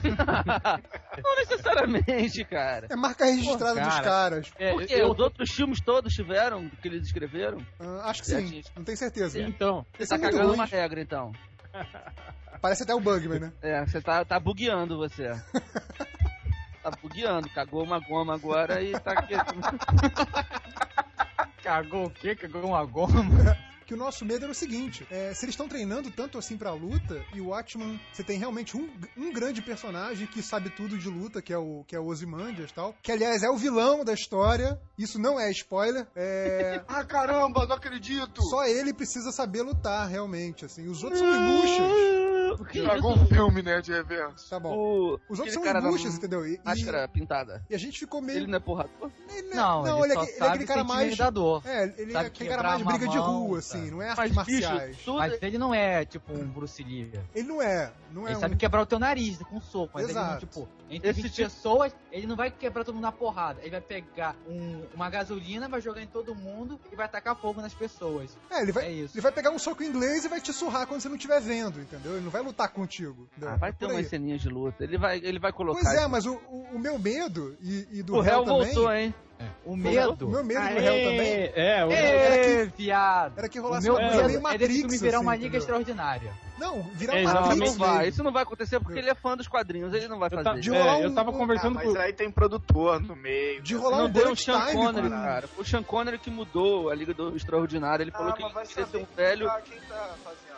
(laughs) não necessariamente, cara. É marca registrada Pô, dos cara. caras. É, Porque eu- os outros filmes todos tiveram que eles escreveram. Ah, acho que sim, Piadinha. não tenho certeza. Então, Você Esse tá é cagando ruim. uma regra, então. (laughs) Parece até o Bugman, né? É, você tá, tá bugueando você. (laughs) tá bugueando, cagou uma goma agora e tá aqui. (laughs) Cagou o quê? Cagou uma goma? Que o nosso medo era o seguinte: é, se eles estão treinando tanto assim pra luta, e o Watchman, você tem realmente um, um grande personagem que sabe tudo de luta, que é o, que é o Ozymandias e tal, que aliás é o vilão da história, isso não é spoiler, é, (laughs) Ah, caramba, não acredito! só ele precisa saber lutar realmente, assim, os outros são ibuchas. Que Estragou um filme, né, de reverso. Tá bom. O... Os outros aquele são ibuchas, entendeu? E, e- Máscara pintada. e a gente ficou meio. Ele não é porrador? Ele Não, não, ele, ele, é, só ele é aquele cara mais. É, ele é aquele cara mais briga de mão, rua, assim, não é artes bicho, marciais. tudo... Mas ele não é, tipo, um Bruce Lee. Ele não é. Não é Ele um... sabe quebrar o teu nariz com um soco, mas ele não, Exato. tipo, entre Esse 20 tipo- pessoas, ele não vai quebrar todo mundo na porrada. Ele vai pegar um- uma gasolina, vai jogar em todo mundo e vai tacar fogo nas pessoas. É, ele vai, É isso. ele vai pegar um soco inglês e vai te surrar quando você não estiver vendo, entendeu? Ele não vai lutar contigo. entendeu? Ah, vai É ter umas ceninhas de luta. Ele vai, ele vai colocar. Pois é, isso. mas o, o, o meu medo e, e do o réu réu também. voltou, hein? O O medo. meu medo do Aê! réu também É, o Ê, viado. era que O rolasse meu uma coisa medo meio é Matrix. desse filme virar uma assim, liga entendeu? extraordinária. Não, virar É, uma. Matrix. não vai. mesmo. Isso não vai acontecer porque ele é fã dos quadrinhos. Ele não vai eu, fazer. ta- De é, rolar eu um- tava um- Ah, conversando mas com. aí tem produtor no meio. De rolar Não um deu o Sean time. Connery, com- cara. O Sean Connery que mudou a Liga do Extraordinário. Ele falou Ah, que mas vai ele queria ser um velho. Quem tá, quem tá fazendo,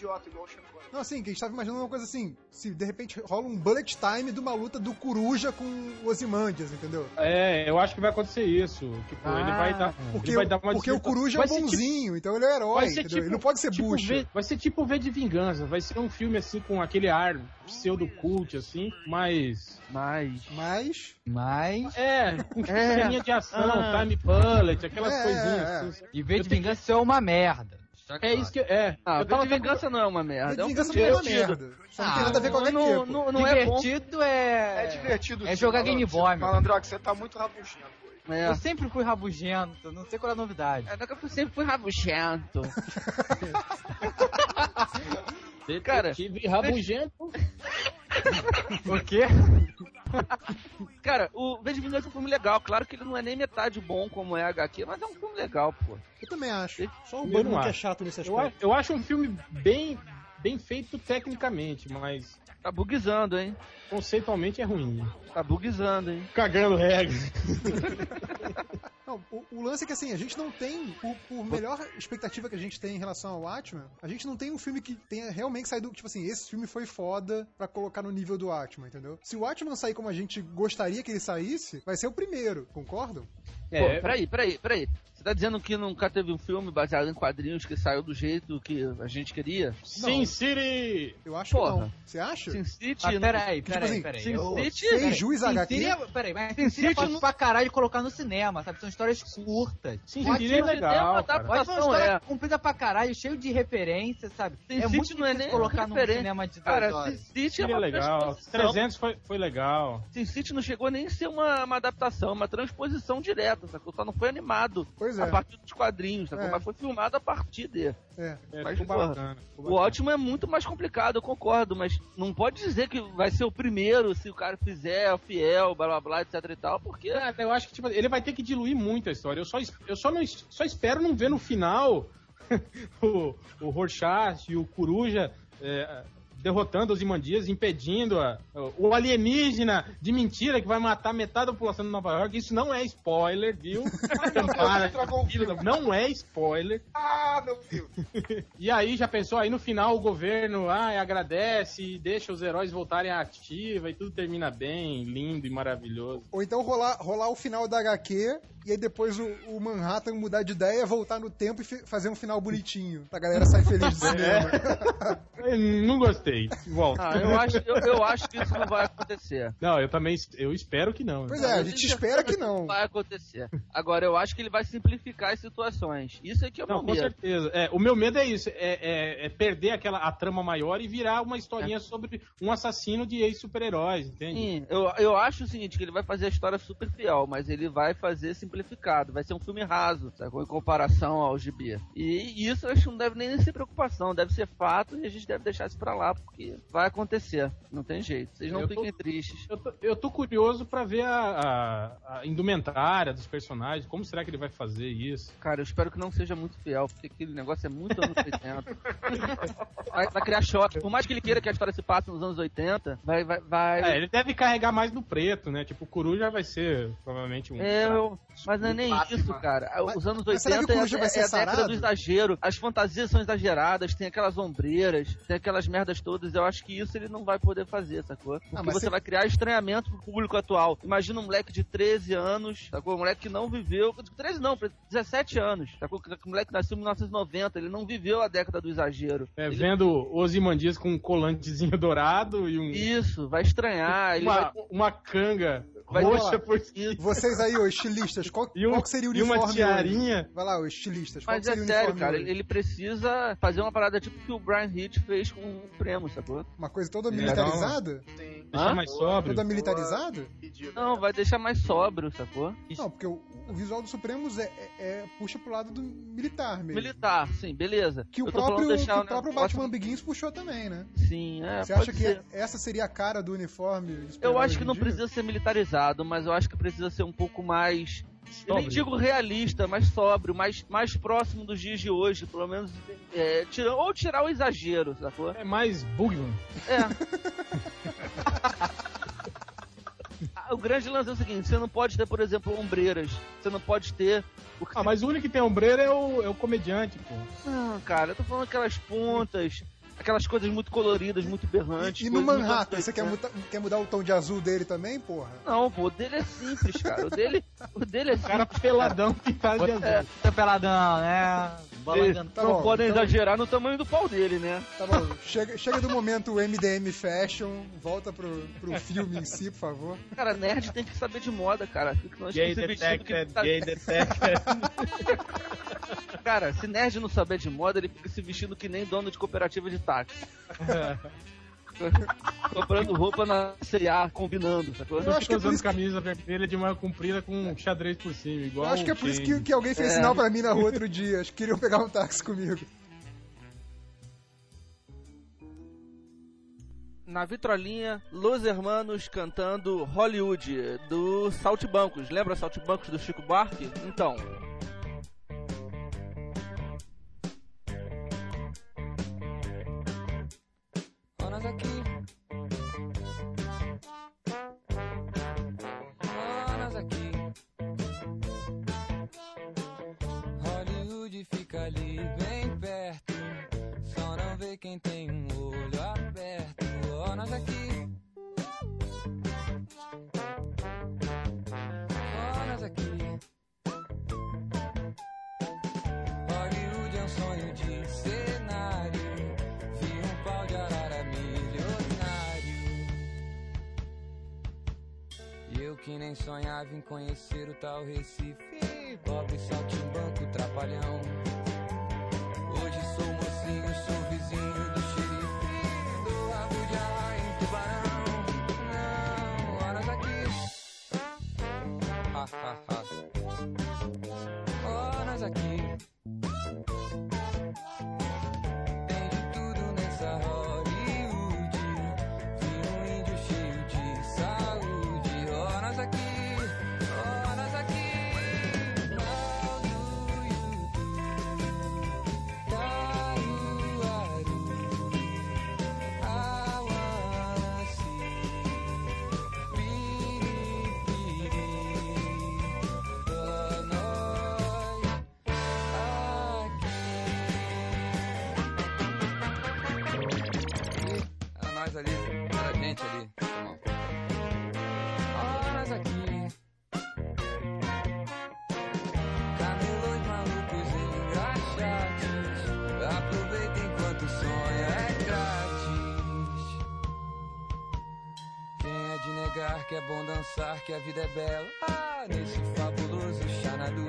idiota igual o Connery. Não, assim, que a gente tava imaginando uma coisa assim, se de repente rola um bullet time de uma luta do Coruja com o Ozymandias, entendeu? É, eu acho que vai acontecer isso. Tipo, ele vai dar. Porque, ele vai o- dar uma porque o Coruja é um tipo- bonzinho, então ele é herói, entendeu? tipo- ele não pode ser tipo bucha. V- vai ser tipo V de Vingança. Vai ser um filme assim com aquele ar pseudo-cult, assim, mas. Mas. Mas. Mas. É, com É. ceninha de ação, Ah. time bullet, aquelas É, coisinhas. é, assim. Em vez Eu de vingança, isso é uma merda. É isso que. É. Ah, eu tava V de Vingança não é uma merda. É um Vingança não é uma merda. Só não tem Ah, nada a ver com HQ. Não, não, não é bom. Divertido é. É divertido. É jogar. Game Boy. Malandrox, você tá muito rabugento. É. Eu sempre fui rabugento, não sei qual é a novidade. É, daqui a pouco eu sempre fui rabugento. (laughs) Cara, tive rabugento. (laughs) O quê? Cara, o V de Vingança é um filme legal. Claro que ele não é nem metade bom como é a HQ, mas é um filme legal, pô. Eu também acho. Só o Eu Bano não que é acho. chato nesse Eu, aspecto. a- eu acho um filme bem, bem feito tecnicamente, mas Tá buguizando, hein? conceitualmente é ruim. Tá buguizando, hein? Cagando regra. (laughs) Não, o, o lance é que assim, a gente não tem, por, por melhor expectativa que a gente tem em relação ao Watchmen, a gente não tem um filme que tenha realmente saído, tipo assim, esse filme foi foda pra colocar no nível do Watchmen, entendeu? Se o não sair como a gente gostaria que ele saísse, vai ser o primeiro, concordam? Pô, É, peraí, peraí, peraí. Você tá dizendo que nunca teve um filme baseado em quadrinhos que saiu do jeito que a gente queria? Sin City. Eu acho Porra. que não. Você acha? Sin City. Ah, peraí, tipo peraí, assim, peraí. Sin City, Sem juiz HQ? É- Peraí, mas Sin Sin City é fácil não- pra caralho de colocar no cinema, sabe? São histórias curtas. Watchmen City é uma legal, cara. adaptação. Pode ser uma história é. comprida pra caralho, cheio de referências, sabe? Sin é City muito não é nem colocar referência. cinema de Cara, Sin horas. City é City é uma legal. transposição. 300 foi, foi legal. Sin City não chegou nem a ser uma, uma adaptação, uma transposição direta, sacou? Só não foi animado Pois a é. partir dos quadrinhos, sacou? É. Mas foi filmado a partir de. É. É, Mas, ficou porra, bacana. ficou O ótimo é muito mais complicado, eu concordo, mas não pode dizer que vai ser o primeiro se o cara fizer fiel, blá blá blá, etc e tal, porque. É, eu acho que tipo, ele vai ter que diluir muito a história. Eu só, eu só, não, só espero não ver no final (laughs) o, o Rorschach e o Coruja é, derrotando os Imandias, impedindo a- o alienígena de mentira que vai matar metade da população de Nova York. Isso não é spoiler, viu? (laughs) Não é spoiler. Ah, meu Deus. (laughs) E aí já pensou, aí no final o governo ah, agradece e deixa os heróis voltarem à ativa e tudo termina bem, lindo e maravilhoso. Ou então rolar, rolar o final da HQ e aí depois o, o Manhattan mudar de ideia, voltar no tempo e fazer um final bonitinho. Pra galera sair feliz do (laughs) cinema. Eu não gostei. Volta. Ah, eu acho, eu, eu acho que isso não vai acontecer. Não, eu também eu espero que não. Pois é, a gente espera que não. Não vai acontecer. Agora, eu acho que ele vai simplificar as situações. Isso é que é o Não, meu com medo. certeza. É, o meu medo é isso, é, é- é perder aquela a trama maior e virar uma historinha É. sobre um assassino de ex-super-heróis, entende? Sim, eu, eu acho o seguinte, que ele vai fazer a história super fiel, mas ele vai fazer simplificado, vai ser um filme raso, sacou? Em comparação ao gibi. E isso eu acho que não deve nem ser preocupação, deve ser fato e a gente deve deixar isso pra lá, porque vai acontecer, não tem jeito. Vocês não Eu tô- fiquem tristes. Eu tô, eu tô curioso pra ver a, a- a indumentária dos personagens, como será que ele vai fazer isso? Cara, eu espero que não seja muito fiel, porque aquele negócio é muito anos 80. (laughs) vai, vai criar choque. Por mais que ele queira que a história se passe nos anos 80, vai. vai, vai... É, ele deve carregar mais no preto, né? Tipo, o Coruja vai ser provavelmente um. É, eu- mas não é nem Batman. isso, cara. Mas- Os anos mas será que 80 o é, é ser a década do exagero. As fantasias são exageradas, tem aquelas ombreiras, tem aquelas merdas todas. Eu acho que isso ele não vai poder fazer, sacou? Porque Ah, mas você se- vai criar estranhamento pro público atual. Imagina um moleque de 13 anos, sacou? Um moleque que não viveu. 13 não, 17 anos, sacou? O moleque nasceu em 1990, ele não viveu a década do exagero. É, Ele- vendo os Imandias com um colantezinho dourado e um, Isso, vai estranhar. Ele uma, vai... uma canga Vai roxa por cima Vocês aí, ô estilistas, qual, e, um, qual que seria o e uniforme? uma hoje? tiarinha. Vai lá, ô estilistas, qual Mas que é seria o sério, uniforme cara, hoje? ele, ele precisa fazer uma parada tipo que o Brian Hitch fez com o Premo, sacou? Uma coisa toda É, militarizada? Sim. Deixar Hã? mais sóbrio. Toda militarizada? Pedido. Não, vai deixar mais sóbrio, sacou? Não, porque o, o visual do Supremos é, é- é- puxa pro lado do militar mesmo. Militar, sim, beleza. Que o próprio, que o próprio Batman Begins puxou também, né? Sim, é, Você acha que ser. essa seria a cara do uniforme? Eu acho que não dia? precisa ser militarizado, mas eu acho que precisa ser um pouco mais. Eu nem digo realista, mais sóbrio, mais, mais próximo dos dias de hoje, pelo menos. É, tira, ou tirar o exagero, sacou? É mais Bugman. É. (laughs) Ah, o grande lance é o seguinte: você não pode ter, por exemplo, ombreiras, você não pode ter Ah, mas o único que tem ombreira é o, é o comediante, pô. Não, cara, eu tô falando aquelas pontas, aquelas coisas muito coloridas, muito berrantes. E, e no Manhattan, você quer, muda- quer mudar o tom de azul dele também, porra? Não, pô, o dele é simples, cara. O dele, o dele é O cara simples. peladão pintado de azul. É, Tá peladão, né? Tá não bom, podem então- exagerar no tamanho do pau dele, né? Tá bom, chega, chega do momento MDM Fashion, volta pro, pro filme em si, por favor. Cara, nerd tem que saber de moda, cara. Gay detected, que tá- gay (laughs) detected. Cara, se nerd não saber de moda, ele fica se vestindo que nem dono de cooperativa de táxi. Comprando roupa na C&A, combinando, sacou? Eu acho que é usando isso- camisa vermelha de manga comprida com um xadrez por cima, igual Eu acho que é por isso que, que alguém fez É. sinal pra mim na rua outro dia. Acho que queriam pegar um táxi comigo. Na vitrolinha, Los Hermanos cantando Hollywood, do Saltimbancos. Lembra Saltimbancos do Chico Buarque? Então, conhecer o tal Recife. Dançar, que a vida é bela? Ah, nesse fabuloso Xanadu.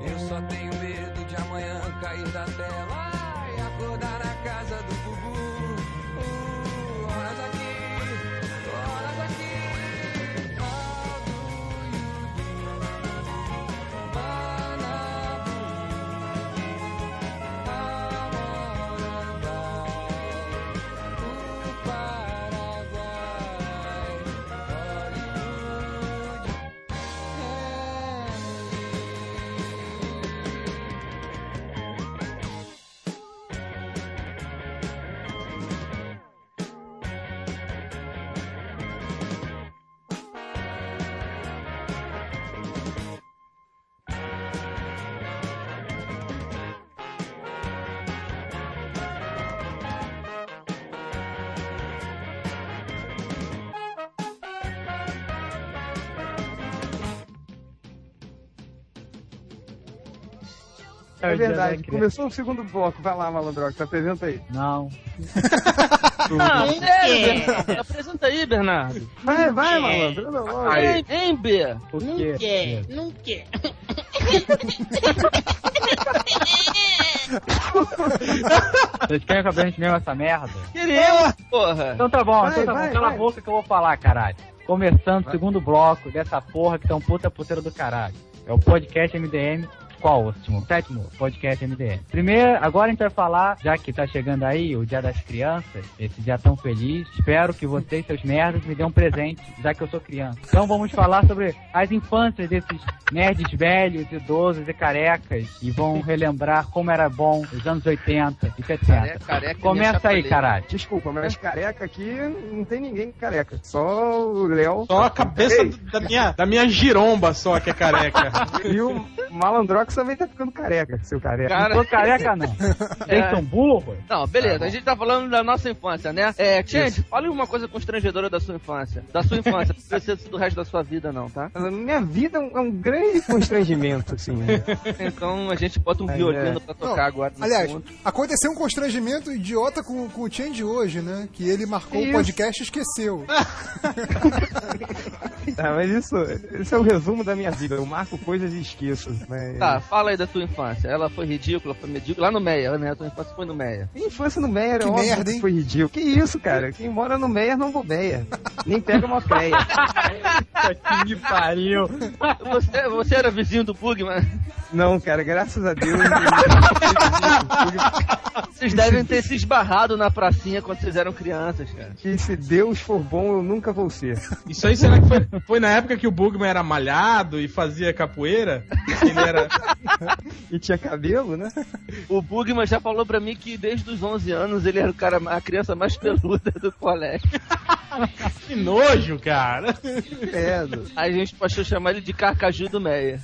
Eu só tenho medo de amanhã cair da tela e acordar na casa do Bubu. Verdade. Começou o segundo bloco. Vai lá, malandrox, apresenta aí. Não. Ah, sério, Bernardo? Apresenta aí, Bernardo. Vai, vai, malandro. anda logo. Hein, B? Não quer, não quer. (laughs) Vocês querem que eu apresente mesmo essa merda? Queremos, porra. Então tá bom, Vai, então tá vai, bom. Cala a boca que eu vou falar, caralho. Começando o segundo bloco dessa porra que tá um puta puteiro do caralho. É o podcast MDM Qual último? Sétimo podcast MDM. Primeiro, agora a gente vai falar, já que tá chegando aí o Dia das Crianças, esse dia tão feliz, espero que vocês, seus merdas, me dêem um presente, já que eu sou criança. Então vamos falar sobre as infâncias desses nerds velhos, idosos e carecas, e vão relembrar como era bom os anos 80 e 70. Careca, careca, Começa aí, caralho. Desculpa, mas careca aqui não tem ninguém careca. Só o Léo. Só a cabeça Ei, da minha, da minha giromba só que é careca. (laughs) E o Malandrox também tá ficando careca, seu careca. Cara, Não tô careca, não. (laughs) Vocês são burros? Não, beleza, a gente tá falando da nossa infância, né? É, Change, fale uma coisa constrangedora da sua infância. Da sua infância, não precisa ser do resto da sua vida, não, tá? Minha vida é um, é um grande constrangimento, assim. né? (laughs) Então a gente bota um Aí, violino é. pra tocar Não, agora. Aliás, fundo. aconteceu um constrangimento idiota com, com o Change hoje, né? Que ele marcou o podcast e esqueceu. (laughs) Ah, (laughs) mas isso, isso é o resumo da minha vida. Eu marco coisas e esqueço. Mas... Tá, fala aí da tua infância. Ela foi ridícula, foi medíocre. Lá no Meia, né? A tua infância foi no Meia. Minha infância no Meia era Que óbvio merda, que hein? foi ridículo. Que isso, cara? Quem mora no Meia não bobeia. Nem pega uma peia. que pariu. Você, você era vizinho do Bugman? Não, cara, graças a Deus. Vocês devem ter se esbarrado na pracinha quando vocês eram crianças, cara. que se Deus for bom, eu nunca vou ser. Isso aí será que foi, foi na época que o Bugman era malhado e fazia capoeira? Ele era. E tinha cabelo, né? O Bugman já falou pra mim que desde os 11 anos ele era o cara, a criança mais peluda do colégio. (laughs) Que nojo, cara. É, Aí a gente passou a chamar ele de Carcaju do Meia.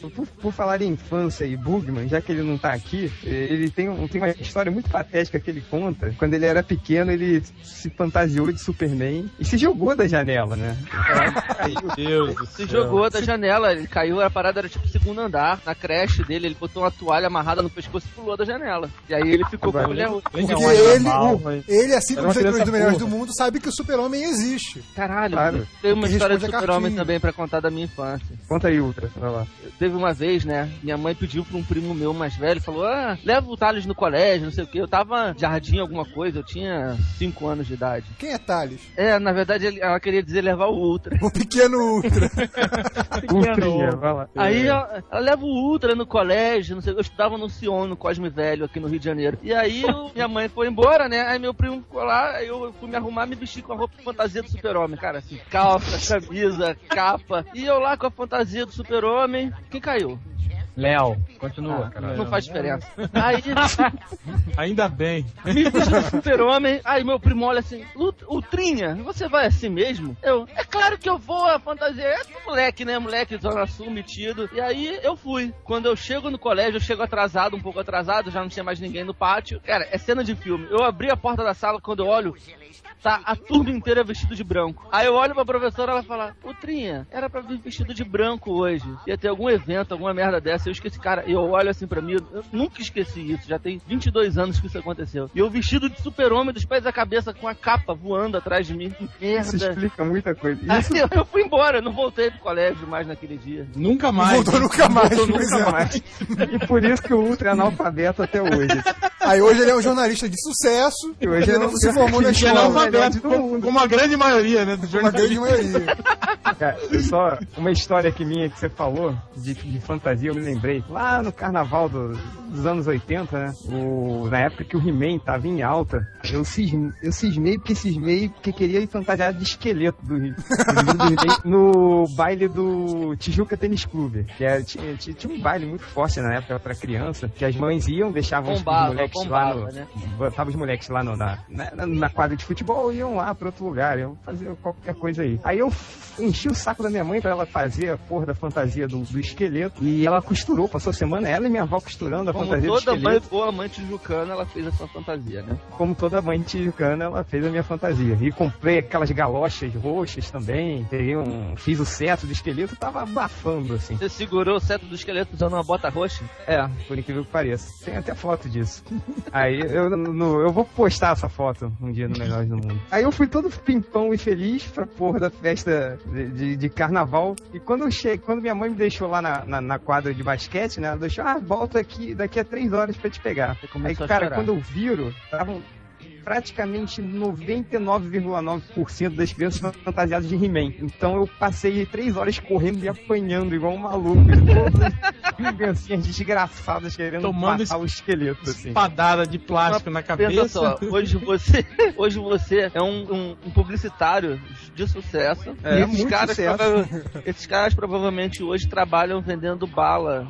por, por falar em infância e Bugman, já que ele não tá aqui, ele tem, um- tem uma história muito patética que ele conta. Quando ele era pequeno, ele se fantasiou de Superman e se jogou da janela, né? Meu Deus do Se céu. jogou da janela, ele caiu, a parada era tipo segundo andar, na creche dele, ele botou uma toalha amarrada no pescoço e pulou da janela. E aí ele ficou Agora, com mulher. Porque ele, mal, mas- ele, assim Era como os leitores criança do Melhores do Mundo, sabe que o super-homem existe. Caralho, Claro. tem uma Ele história a super-homem também pra contar da minha infância. Conta aí, Ultra. Vai lá. Teve uma vez, né? Minha mãe pediu pra um primo meu mais velho, falou: Ah, leva o Thales no colégio, não sei o que. Eu tava jardim alguma coisa, eu tinha 5 anos de idade. Quem é Thales? É, na verdade ele- ela queria dizer levar o Ultra. O pequeno Ultra. (laughs) Ultrinha, vai lá. Aí ela, ela leva o Ultra no colégio, não sei, eu estudava no Sion, no Cosme Velho, aqui no Rio de Janeiro. E aí eu- minha mãe foi embora, né? Aí meu primo ficou lá, aí eu fui me arrumar, me vestir com a roupa fantasia do super-homem, cara, assim, calça, camisa, capa. E eu lá com a fantasia do super-homem, quem caiu? Léo, continua. caralho. Não faz diferença. Aí, (laughs) Ainda bem. me do super-homem, aí meu primo olha assim, "Lut- Ultrinha, você vai assim mesmo? Eu, é claro que eu vou, a fantasia é moleque, né? Moleque, zona sul, metido. E aí eu fui. Quando eu chego no colégio, eu chego atrasado, um pouco atrasado, já não tinha mais ninguém no pátio. Cara, é cena de filme. Eu abri a porta da sala, quando eu olho, tá a turma inteira vestido de branco. Aí eu olho pra professora, ela fala, Ultrinha, era pra vir vestido de branco hoje. Ia ter algum evento, alguma merda dessa. Eu esqueci, cara, e eu olho assim pra mim, eu nunca esqueci isso. Já tem 22 anos que isso aconteceu. E eu vestido de super-homem, dos pés à cabeça, com a capa voando atrás de mim. Que Isso merda. explica muita coisa. (laughs) Aí Isso eu, eu fui embora, não voltei pro colégio mais naquele dia. Nunca mais. voltou nunca mais. voltou nunca é. mais. E por isso que o Ultra é analfabeto até hoje. Aí hoje ele é um jornalista de sucesso. E hoje ele é não um se formou na é escola. Melhor de como, como a grande maioria, né? Do Uma grande maioria. Cara, (laughs) só uma história aqui minha que você falou de, de fantasia, eu me lembrei. Lá no carnaval do- dos anos 80, né? O, na época que o He-Man tava em alta, eu, cisme, eu cismei porque cismei porque queria ir fantasiado de esqueleto do, do, (laughs) no baile do Tijuca Tênis Clube. Que era, tinha, tinha, tinha um baile muito forte na época pra criança, que as mães iam, deixavam os- Bombava, os moleques bombava, lá no, né? botava os moleques lá no- na, na, na quadra de futebol e iam lá pra outro lugar, iam fazer qualquer coisa aí. Aí eu enchi o saco da minha mãe pra ela fazer a porra da fantasia do, do esqueleto e ela costurou, passou a semana, ela e minha avó costurando a Como fantasia do toda mãe esqueleto. boa mãe tijucana, ela fez essa fantasia, né? Como toda mãe tijucana, ela fez a minha fantasia. E comprei aquelas galochas roxas também, peguei um, fiz o cetro do esqueleto, tava abafando assim. Você segurou o cetro do esqueleto usando uma bota roxa? É, por incrível que pareça. Tem até foto disso. Aí eu, no- eu vou postar essa foto um dia no Melhores do Mundo. Aí eu fui todo pimpão e feliz pra porra da festa de, de- de carnaval. E quando eu cheguei, quando minha mãe me deixou lá na, na, na quadra de basquete, né? Ela deixou, ah, volta aqui daqui a três horas pra te pegar. Aí, cara, quando eu viro, estavam praticamente 99,9% das crianças fantasiadas de He-Man. Então eu passei três horas correndo e apanhando igual um maluco. Todas as criancinhas desgraçadas querendo Tomando matar o esqueleto, assim. espadada de plástico na Pensa cabeça. só, hoje você, hoje você é um, um- um publicitário de sucesso. É, e esses muito caras, sucesso. prova- esses caras provavelmente hoje trabalham vendendo bala.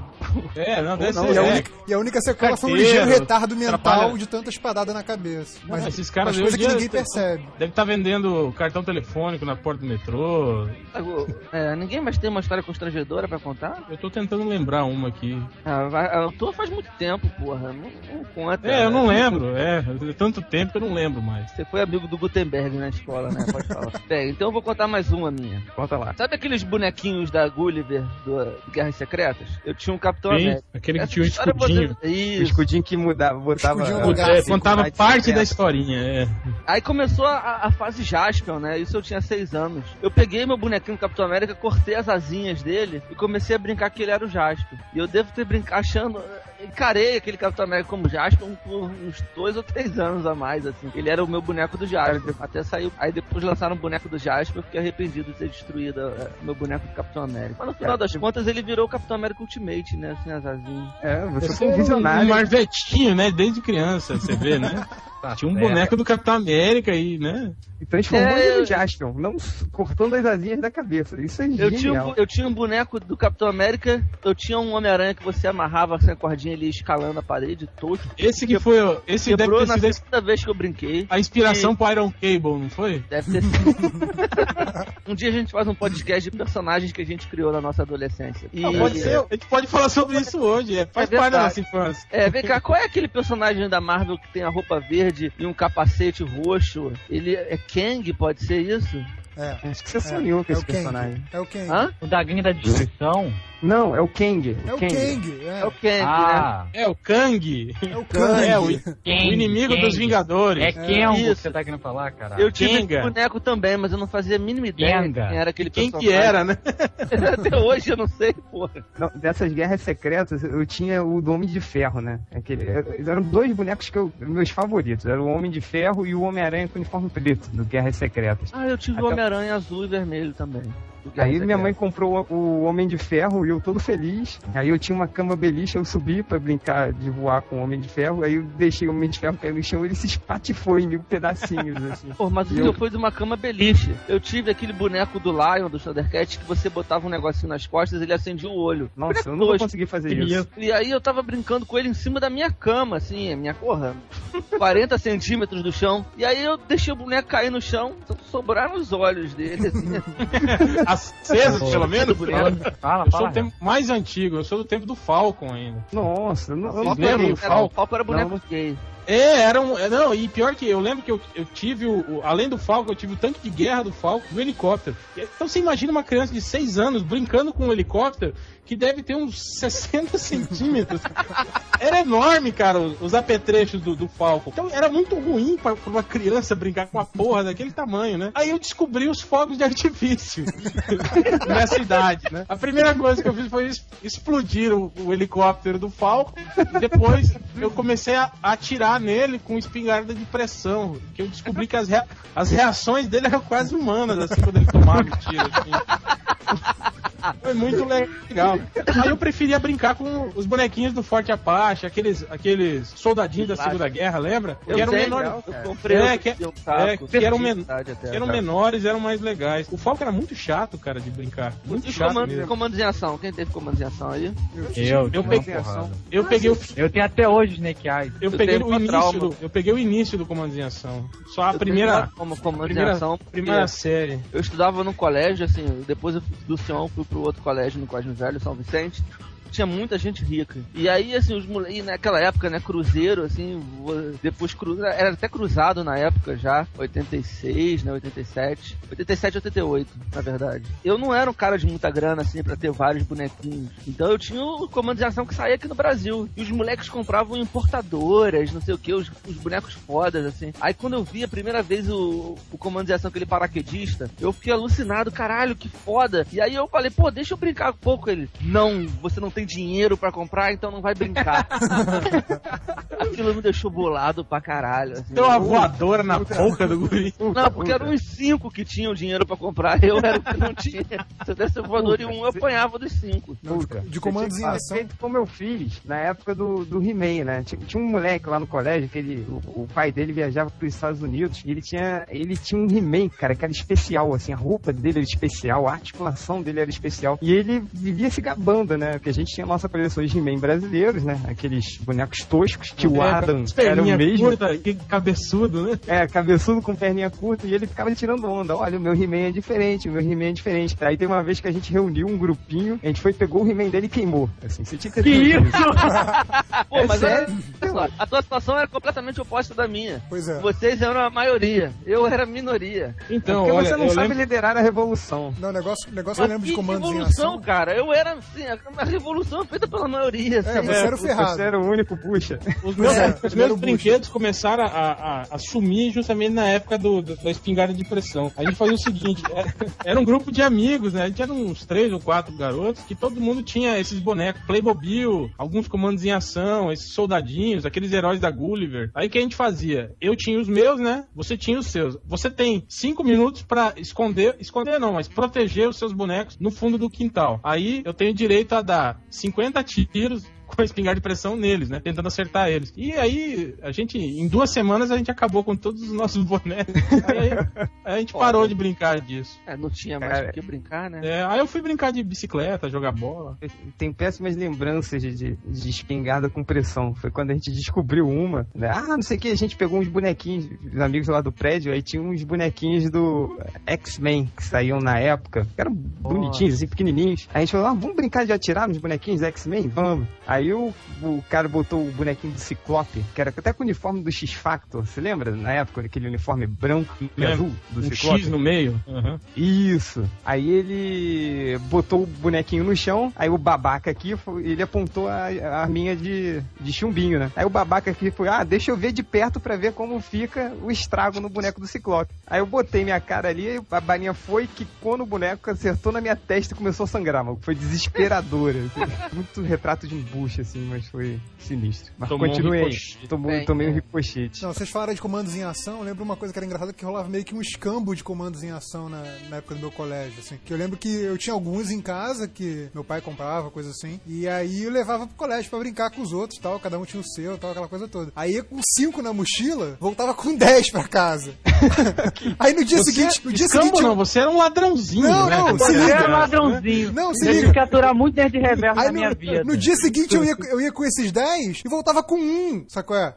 É, não, deve Não, ser. e, a é. única, e a única sequela foi um ligeiro retardo mental trabalha- de tanta espadada na cabeça. Não, Esses caras coisa que ninguém percebe. Deve estar vendendo cartão telefônico na porta do metrô. É, ninguém mais tem uma história constrangedora pra contar? Eu tô tentando lembrar uma aqui. Ah, a tua faz muito tempo, porra. Não, não conta. É, eu não lembro. É, é tanto tempo que eu não lembro mais. Você foi amigo do Gutenberg na escola, né? Pode falar. (laughs) Bem, então eu vou contar mais uma minha. Conta lá. Sabe aqueles bonequinhos da Gulliver do, Guerras Secretas? Eu tinha um Capitão Sim, América. aquele que Essa tinha um história vou escudinho. O Isso. escudinho que mudava, botava. Escudinho lugar. É, assim, contava parte da é. Aí começou a, a fase Jaspion, né? Isso eu tinha seis anos. Eu peguei meu bonequinho do Capitão América, cortei as asinhas dele e comecei a brincar que ele era o Jaspion. E eu devo ter brincado achando. Encarei aquele Capitão América como Jaspion por uns dois ou três anos a mais, assim. Ele era o meu boneco do Jaspion. Até saiu. Aí depois lançaram o boneco do Jaspion, eu fiquei arrependido de ter destruído é, meu boneco do Capitão América. Mas no final das contas ele virou o Capitão América Ultimate, né? Assim, as asinhas. É, você Você foi um um visionário. marvetinho, né? Desde criança, você vê, né? (laughs) Tá Tinha um certo. boneco do Capitão América aí, né? E transformou É, ele eu- no Jaspion, não cortando as asinhas da cabeça. Isso é Eu tinha, um, genial. eu tinha um boneco do Capitão América, eu tinha um Homem-Aranha que você amarrava sem a cordinha ali escalando a parede, tosco. Esse que foi. Esse deve Quebrou ter na sido a- segunda vez que eu brinquei. a inspiração pro Iron Cable, não foi? Deve ter sido. (laughs) um dia a gente faz um podcast de personagens que a gente criou na nossa adolescência. E, Não, pode ser. A gente pode falar sobre isso hoje. É, faz É parte da nossa infância. É, vem cá, qual é aquele personagem da Marvel que tem a roupa verde e um capacete roxo? Ele é Kang, pode ser isso? É. Acho que você sonhou com É esse Kang. personagem. É o Kang. Hã? O da gangue da destruição? Não, é o Kang. É o Kang. É, É o Kang, né? Ah, É o Kang. é o Kang. É, o, Kang, o inimigo Kang. dos Vingadores. É Kengo que Isso. você tá querendo falar, cara. Eu tive Kenga. esse boneco também, mas eu não fazia a mínima ideia Kenga. quem era aquele Quem que personagem. era, né? (laughs) Até hoje eu não sei, porra. Não, dessas guerras secretas, eu tinha o do Homem de Ferro, né? Aquele, eram dois bonecos que eu, meus favoritos. Era o Homem de Ferro e o Homem-Aranha com uniforme preto, do Guerras Secretas. Ah, eu tive o Até- Homem-Aranha azul e vermelho também. Aí minha mãe comprou o Homem de Ferro e eu todo feliz. Aí eu tinha uma cama beliche, eu subi pra brincar de voar com o Homem de Ferro. Aí eu deixei o Homem de Ferro cair no chão ele se espatifou em mil pedacinhos, assim. Pô, mas o Eu- foi de uma cama beliche. Eu tive aquele boneco do Lion, do Thundercat, que você botava um negocinho nas costas e ele acendia o olho. Nossa, Boneco eu não conseguir fazer isso. E aí eu tava brincando com ele em cima da minha cama, assim, a minha porra, 40 centímetros do chão. E aí eu deixei o boneco cair no chão, só sobraram os olhos dele, assim. (laughs) Aceso, pelo menos. Fala, Eu sou fala. do tempo mais antigo, eu sou do tempo do Falcon ainda. Nossa, eu não, eu não peguei do o era, Falco? o Falco era boneco Não. gay. É, era um. é, Não, e pior que eu lembro que eu, eu tive o, o- Além do Falcon, eu tive o tanque de guerra do Falcon do helicóptero. Então você imagina uma criança de 6 anos brincando com um helicóptero que deve ter uns (laughs) 60 centímetros. Era enorme, cara, os, os apetrechos do, do Falcon. Então era muito ruim pra, pra uma criança brincar com uma porra daquele tamanho, né? Aí eu descobri os fogos de artifício (laughs) nessa idade, né? A primeira coisa que eu fiz foi explodir o, o helicóptero do Falcon. E depois eu comecei a atirar nele com espingarda de pressão. Que eu descobri que as, rea- as reações dele eram quase humanas, assim, quando ele tomava o tiro. Assim. Foi muito legal. Aí eu preferia brincar com os bonequinhos do Forte Apache, aqueles, aqueles soldadinhos da Segunda Guerra, lembra? Eu que eram sei, menores. eu comprei É, eu que- um é, que eram men- até, Que eram menores, eram mais legais. O Falco era muito chato, cara, de brincar. Muito E chato comando, mesmo. comandos em ação? Quem teve comandos em ação aí? Eu, Eu uma peguei-. Eu peguei o Eu tenho até hoje Snake Eyes. Eu, Eu peguei o trauma. do, eu peguei o início do Comando em Ação. Só a Eu primeira, Como comandos primeira- em ação. primeira série. Eu estudava num colégio, assim, depois eu fui do Sion, fui pro outro colégio, no Colégio Velho, São Vicente. Tinha muita gente rica. E aí, assim, os moleques, naquela época, né, cruzeiro, assim, depois cruzeiro, era até cruzado na época já, 86, né, 87. 87, 88, na verdade. Eu não era um cara de muita grana, assim, pra ter vários bonequinhos. Então eu tinha o comando de ação que saía aqui no Brasil. E os moleques compravam importadoras, não sei o que, os, os bonecos fodas, assim. Aí quando eu vi a primeira vez o, o comando de ação, aquele paraquedista, eu fiquei alucinado, caralho, que foda. E aí eu falei, pô, deixa eu brincar um pouco. Ele, não, você não tem tem dinheiro pra comprar, então não vai brincar. (laughs) Aquilo me deixou bolado pra caralho. assim. Deu uma voadora na boca do guri. Não, porque eram uns cinco que tinham dinheiro pra comprar, eu era o que não tinha. Se eu desse voador em um, eu apanhava dos cinco. Puta. De comandos em que ação. fazer como eu fiz na época do, do He-Man, né? Tinha, tinha um moleque lá no colégio que ele, o, o pai dele viajava para os Estados Unidos e ele tinha, ele tinha um He-Man, cara, que era especial, assim, a roupa dele era especial, a articulação dele era especial. E ele vivia se gabando, né? Porque a gente tinha a nossa coleção de He-Man brasileiros, né? Aqueles bonecos toscos, tio Adam era o mesmo. curta, que cabeçudo, né? É, cabeçudo com perninha curta, e ele ficava tirando onda. Olha, o meu He-Man é diferente, o meu He-Man é diferente. Aí tem uma vez que a gente reuniu um grupinho, a gente foi, pegou o He-Man dele e queimou. Assim, você tinha que ter feito (laughs) Pô, É mas sério? olha só, a tua situação era completamente oposta da minha. Pois é. Vocês eram a maioria, eu era a minoria. Então, Porque olha, você não sabe lembro... liderar a revolução. Não, o negócio, o negócio eu lembro de que comandos em revolução, ação. cara. Eu era, assim, a a (laughs) revolução feita pela maioria, assim. É, você era o ferrado. Você era o único, puxa. Os meus, É, os meus brinquedos começaram a, a, a sumir justamente na época do, do- da espingarda de pressão. A gente fazia o seguinte, era, era um grupo de amigos, né? A gente era uns três ou quatro garotos que todo mundo tinha esses bonecos, Playmobil, alguns comandos em ação, esses soldadinhos, aqueles heróis da Gulliver. Aí o que a gente fazia? Eu tinha os meus, né? Você tinha os seus. Você tem cinco minutos pra esconder, esconder não, mas proteger os seus bonecos no fundo do quintal. Aí eu tenho direito a dar 50 tiros com a espingarda de pressão neles, né? Tentando acertar eles. E aí, a gente, em duas semanas, a gente acabou com todos os nossos bonecos. Aí, aí a gente parou de brincar disso. É, não tinha mais Cara, o que brincar, né? É, aí eu fui brincar de bicicleta, jogar bola. Tem péssimas lembranças de, de, de espingarda com pressão. Foi quando a gente descobriu uma. né? Ah, não sei o que, a gente pegou uns bonequinhos, os amigos lá do prédio, aí tinha uns bonequinhos do X-Men que saíam na época, que eram bonitinhos, assim, pequenininhos. Aí a gente falou, ah, vamos brincar de atirar nos bonequinhos do X-Men? Vamos. Aí o, o cara botou o bonequinho do Ciclope, que era até com o uniforme do X-Factor, você lembra? Na época, aquele uniforme branco e É, azul do Um Ciclope? X no meio. Uhum. Isso. Aí ele botou o bonequinho no chão, aí o babaca aqui, ele apontou a, a arminha de, de chumbinho, né? Aí o babaca aqui foi, ah, deixa eu ver de perto pra ver como fica o estrago no boneco do Ciclope. Aí eu botei minha cara ali, a balinha foi, quicou no boneco, acertou na minha testa e começou a sangrar, mano. Foi desesperadora. (laughs) assim. Muito retrato de um bucho, assim, mas foi sinistro. Mas Tomou um continuei. Bem, tomei um é. ricochete. Não, vocês falaram de comandos em ação, eu lembro uma coisa que era engraçada que rolava meio que um escambo de comandos em ação na, na época do meu colégio, assim. Que eu lembro que eu tinha alguns em casa que meu pai comprava, coisa assim. E aí eu levava pro colégio pra brincar com os outros tal, cada um tinha o seu, tal, aquela coisa toda. Aí com cinco na mochila, voltava com (laughs) 10 pra casa. (laughs) aí no dia seguinte, no dia Escambo seguinte. não, você era um ladrãozinho, Não, né? não, Você se Eu liga. era um ladrãozinho. Não, se eu liga. tive que aturar muito nerd reverso Aí na minha no, vida. no dia seguinte eu ia, eu ia com esses 10 e voltava com um, sacou? É?